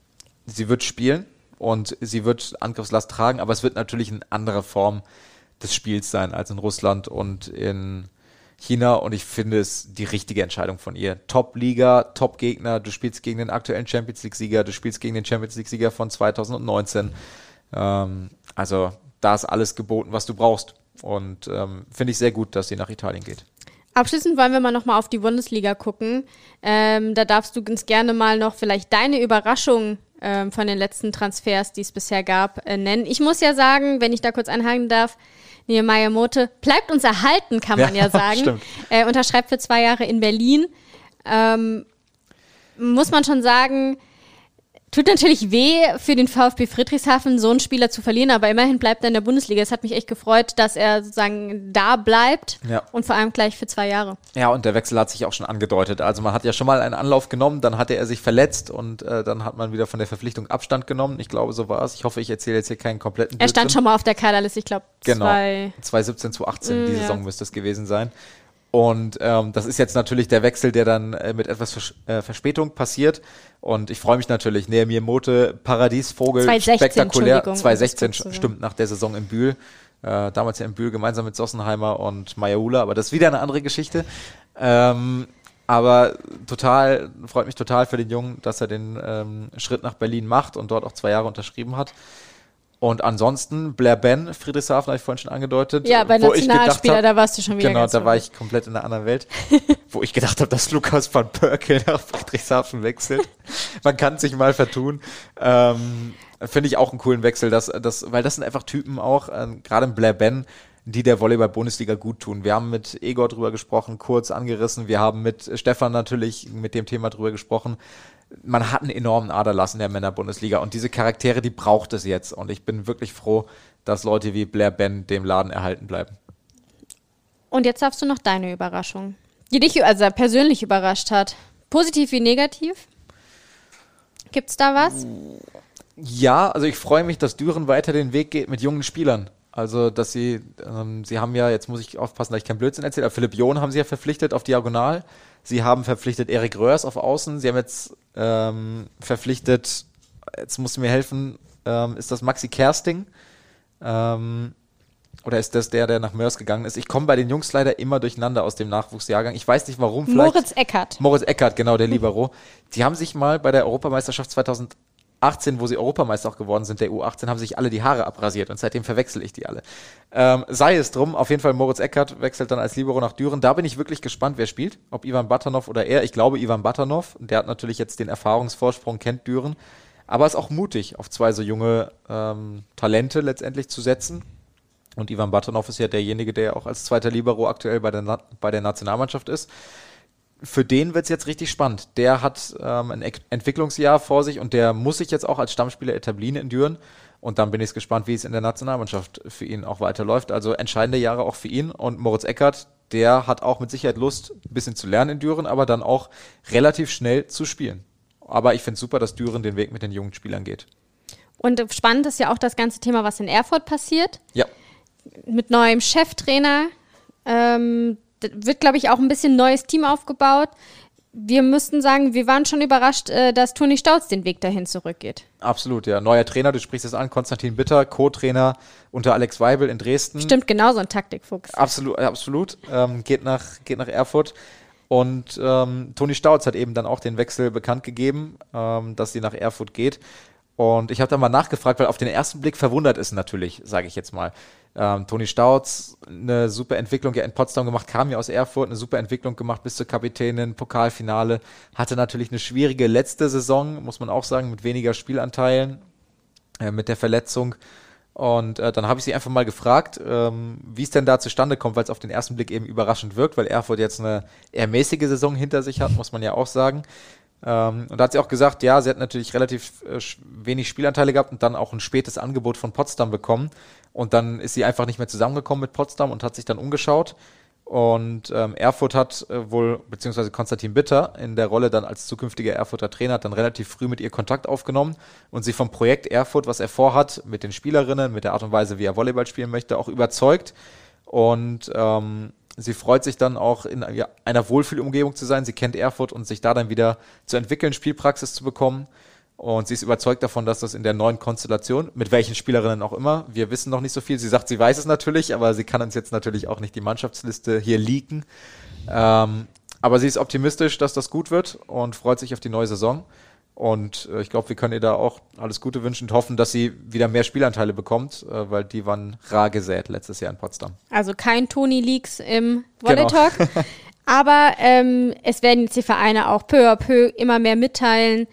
sie wird spielen und sie wird Angriffslast tragen, aber es wird natürlich eine andere Form des Spiels sein als in Russland und in China und ich finde es die richtige Entscheidung von ihr. Top-Liga, Top-Gegner, du spielst gegen den aktuellen Champions League-Sieger, du spielst gegen den Champions League-Sieger von 2019. Ähm, also da ist alles geboten, was du brauchst und ähm, finde ich sehr gut, dass sie nach Italien geht. Abschließend wollen wir mal nochmal auf die Bundesliga gucken. Ähm, da darfst du uns gerne mal noch vielleicht deine Überraschung ähm, von den letzten Transfers, die es bisher gab, äh, nennen. Ich muss ja sagen, wenn ich da kurz einhaken darf, Nehemiah Mote bleibt uns erhalten, kann man ja, ja sagen. Äh, unterschreibt für zwei Jahre in Berlin. Ähm, muss man schon sagen, Tut natürlich weh für den VfB Friedrichshafen, so einen Spieler zu verlieren, aber immerhin bleibt er in der Bundesliga. Es hat mich echt gefreut, dass er sozusagen da bleibt ja. und vor allem gleich für zwei Jahre. Ja, und der Wechsel hat sich auch schon angedeutet. Also man hat ja schon mal einen Anlauf genommen, dann hatte er sich verletzt und äh, dann hat man wieder von der Verpflichtung Abstand genommen. Ich glaube, so war es. Ich hoffe, ich erzähle jetzt hier keinen kompletten Blödsinn. Er stand schon mal auf der Kaderliste, ich glaube, genau. 2017, 2018, mm, die Saison ja. müsste es gewesen sein. Und ähm, das ist jetzt natürlich der Wechsel, der dann äh, mit etwas Vers äh, Verspätung passiert. Und ich freue mich natürlich. Nehemiah Mote, Paradiesvogel, 2016, spektakulär. 2016 stimmt nach der Saison in Bühl. Äh, damals ja in Bühl gemeinsam mit Sossenheimer und Mayaula, aber das ist wieder eine andere Geschichte. Ähm, aber total, freut mich total für den Jungen, dass er den ähm, Schritt nach Berlin macht und dort auch zwei Jahre unterschrieben hat. Und ansonsten, Blair Ben, Friedrichshafen, habe ich vorhin schon angedeutet. Ja, bei Nationalspieler, da warst du schon wieder. Genau, da war ich komplett in einer anderen Welt, wo ich gedacht habe, dass Lukas van Perkel nach Friedrichshafen wechselt. Man kann sich mal vertun. Ähm, Finde ich auch einen coolen Wechsel, dass, dass, weil das sind einfach Typen auch, äh, gerade Blair Ben, die der Volleyball-Bundesliga gut tun. Wir haben mit Egor drüber gesprochen, kurz angerissen. Wir haben mit Stefan natürlich mit dem Thema drüber gesprochen man hat einen enormen Aderlass in der Männerbundesliga und diese Charaktere, die braucht es jetzt. Und ich bin wirklich froh, dass Leute wie Blair Ben dem Laden erhalten bleiben. Und jetzt darfst du noch deine Überraschung, die dich also persönlich überrascht hat. Positiv wie negativ? Gibt es da was? Ja, also ich freue mich, dass Düren weiter den Weg geht mit jungen Spielern. Also, dass sie, ähm, sie haben ja, jetzt muss ich aufpassen, dass ich keinen Blödsinn erzähle, aber Philipp John haben sie ja verpflichtet auf Diagonal. Sie haben verpflichtet Erik Röhrs auf Außen. Sie haben jetzt ähm, verpflichtet, jetzt muss mir helfen, ähm, ist das Maxi Kersting? Ähm, oder ist das der, der nach Mörs gegangen ist? Ich komme bei den Jungs leider immer durcheinander aus dem Nachwuchsjahrgang. Ich weiß nicht warum. Vielleicht Moritz Eckert. Moritz Eckert, genau, der Libero. Die haben sich mal bei der Europameisterschaft 2018 18, wo sie Europameister auch geworden sind, der U18, haben sich alle die Haare abrasiert und seitdem verwechsel ich die alle. Ähm, sei es drum, auf jeden Fall Moritz Eckert wechselt dann als Libero nach Düren. Da bin ich wirklich gespannt, wer spielt. Ob Ivan Batanov oder er. Ich glaube Ivan Batanov. Der hat natürlich jetzt den Erfahrungsvorsprung, kennt Düren. Aber ist auch mutig, auf zwei so junge ähm, Talente letztendlich zu setzen. Und Ivan Batanov ist ja derjenige, der auch als zweiter Libero aktuell bei der, Na bei der Nationalmannschaft ist für den wird es jetzt richtig spannend. Der hat ähm, ein Ent Entwicklungsjahr vor sich und der muss sich jetzt auch als Stammspieler etablieren in Düren. Und dann bin ich gespannt, wie es in der Nationalmannschaft für ihn auch weiterläuft. Also entscheidende Jahre auch für ihn. Und Moritz Eckert, der hat auch mit Sicherheit Lust, ein bisschen zu lernen in Düren, aber dann auch relativ schnell zu spielen. Aber ich finde es super, dass Düren den Weg mit den jungen Spielern geht. Und spannend ist ja auch das ganze Thema, was in Erfurt passiert. Ja. Mit neuem Cheftrainer. Ähm, wird, glaube ich, auch ein bisschen neues Team aufgebaut. Wir müssten sagen, wir waren schon überrascht, äh, dass Toni Stauz den Weg dahin zurückgeht. Absolut, ja. Neuer Trainer, du sprichst es an, Konstantin Bitter, Co-Trainer unter Alex Weibel in Dresden. Stimmt, genauso ein Taktikfuchs. Absolut, absolut. Ähm, geht, nach, geht nach Erfurt. Und ähm, Toni Stauz hat eben dann auch den Wechsel bekannt gegeben, ähm, dass sie nach Erfurt geht. Und ich habe da mal nachgefragt, weil auf den ersten Blick verwundert ist natürlich, sage ich jetzt mal. Ähm, Toni Stauz, eine super Entwicklung ja in Potsdam gemacht, kam ja aus Erfurt, eine super Entwicklung gemacht bis zur Kapitänin, Pokalfinale, hatte natürlich eine schwierige letzte Saison, muss man auch sagen, mit weniger Spielanteilen, äh, mit der Verletzung. Und äh, dann habe ich sie einfach mal gefragt, ähm, wie es denn da zustande kommt, weil es auf den ersten Blick eben überraschend wirkt, weil Erfurt jetzt eine eher mäßige Saison hinter sich hat, muss man ja auch sagen. Ähm, und da hat sie auch gesagt, ja, sie hat natürlich relativ äh, wenig Spielanteile gehabt und dann auch ein spätes Angebot von Potsdam bekommen. Und dann ist sie einfach nicht mehr zusammengekommen mit Potsdam und hat sich dann umgeschaut. Und ähm, Erfurt hat äh, wohl, beziehungsweise Konstantin Bitter in der Rolle dann als zukünftiger Erfurter Trainer hat dann relativ früh mit ihr Kontakt aufgenommen und sie vom Projekt Erfurt, was er vorhat, mit den Spielerinnen, mit der Art und Weise, wie er Volleyball spielen möchte, auch überzeugt. Und ähm, sie freut sich dann auch in einer Wohlfühlumgebung zu sein. Sie kennt Erfurt und sich da dann wieder zu entwickeln, Spielpraxis zu bekommen. Und sie ist überzeugt davon, dass das in der neuen Konstellation, mit welchen Spielerinnen auch immer, wir wissen noch nicht so viel. Sie sagt, sie weiß es natürlich, aber sie kann uns jetzt natürlich auch nicht die Mannschaftsliste hier leaken. Ähm, aber sie ist optimistisch, dass das gut wird und freut sich auf die neue Saison. Und äh, ich glaube, wir können ihr da auch alles Gute wünschen und hoffen, dass sie wieder mehr Spielanteile bekommt, äh, weil die waren rar gesät letztes Jahr in Potsdam. Also kein Tony Leaks im Volley Talk. Genau. Aber ähm, es werden jetzt die Vereine auch peu à peu immer mehr mitteilen,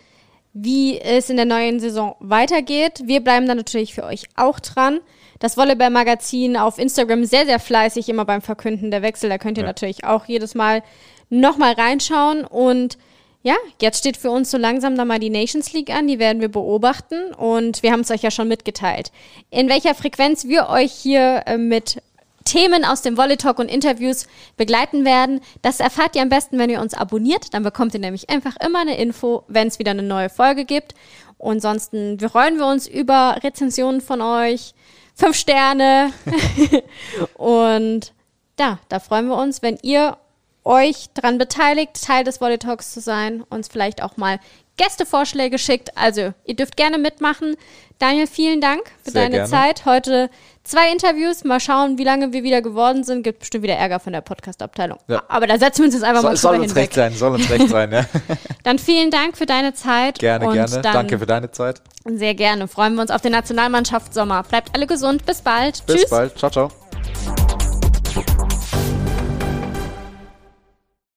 wie es in der neuen Saison weitergeht. Wir bleiben dann natürlich für euch auch dran. Das Volleyball-Magazin auf Instagram sehr, sehr fleißig immer beim Verkünden der Wechsel. Da könnt ihr ja. natürlich auch jedes Mal nochmal reinschauen und ja, jetzt steht für uns so langsam dann mal die Nations League an, die werden wir beobachten und wir haben es euch ja schon mitgeteilt. In welcher Frequenz wir euch hier äh, mit Themen aus dem Volley Talk und Interviews begleiten werden, das erfahrt ihr am besten, wenn ihr uns abonniert. Dann bekommt ihr nämlich einfach immer eine Info, wenn es wieder eine neue Folge gibt. Und ansonsten freuen wir uns über Rezensionen von euch, fünf Sterne. und ja, da freuen wir uns, wenn ihr euch daran beteiligt, Teil des Volley Talks zu sein, uns vielleicht auch mal Gästevorschläge schickt. Also, ihr dürft gerne mitmachen. Daniel, vielen Dank für Sehr deine gerne. Zeit. Heute zwei Interviews. Mal schauen, wie lange wir wieder geworden sind. Gibt bestimmt wieder Ärger von der Podcast-Abteilung. Ja. Aber da setzen wir uns jetzt einfach so, mal Soll uns hinweg. recht sein, soll uns recht sein, ja. dann vielen Dank für deine Zeit. Gerne, gerne. Danke für deine Zeit. Sehr gerne. Freuen wir uns auf den Nationalmannschaftssommer. Bleibt alle gesund. Bis bald. Bis Tschüss. bald. Ciao, ciao.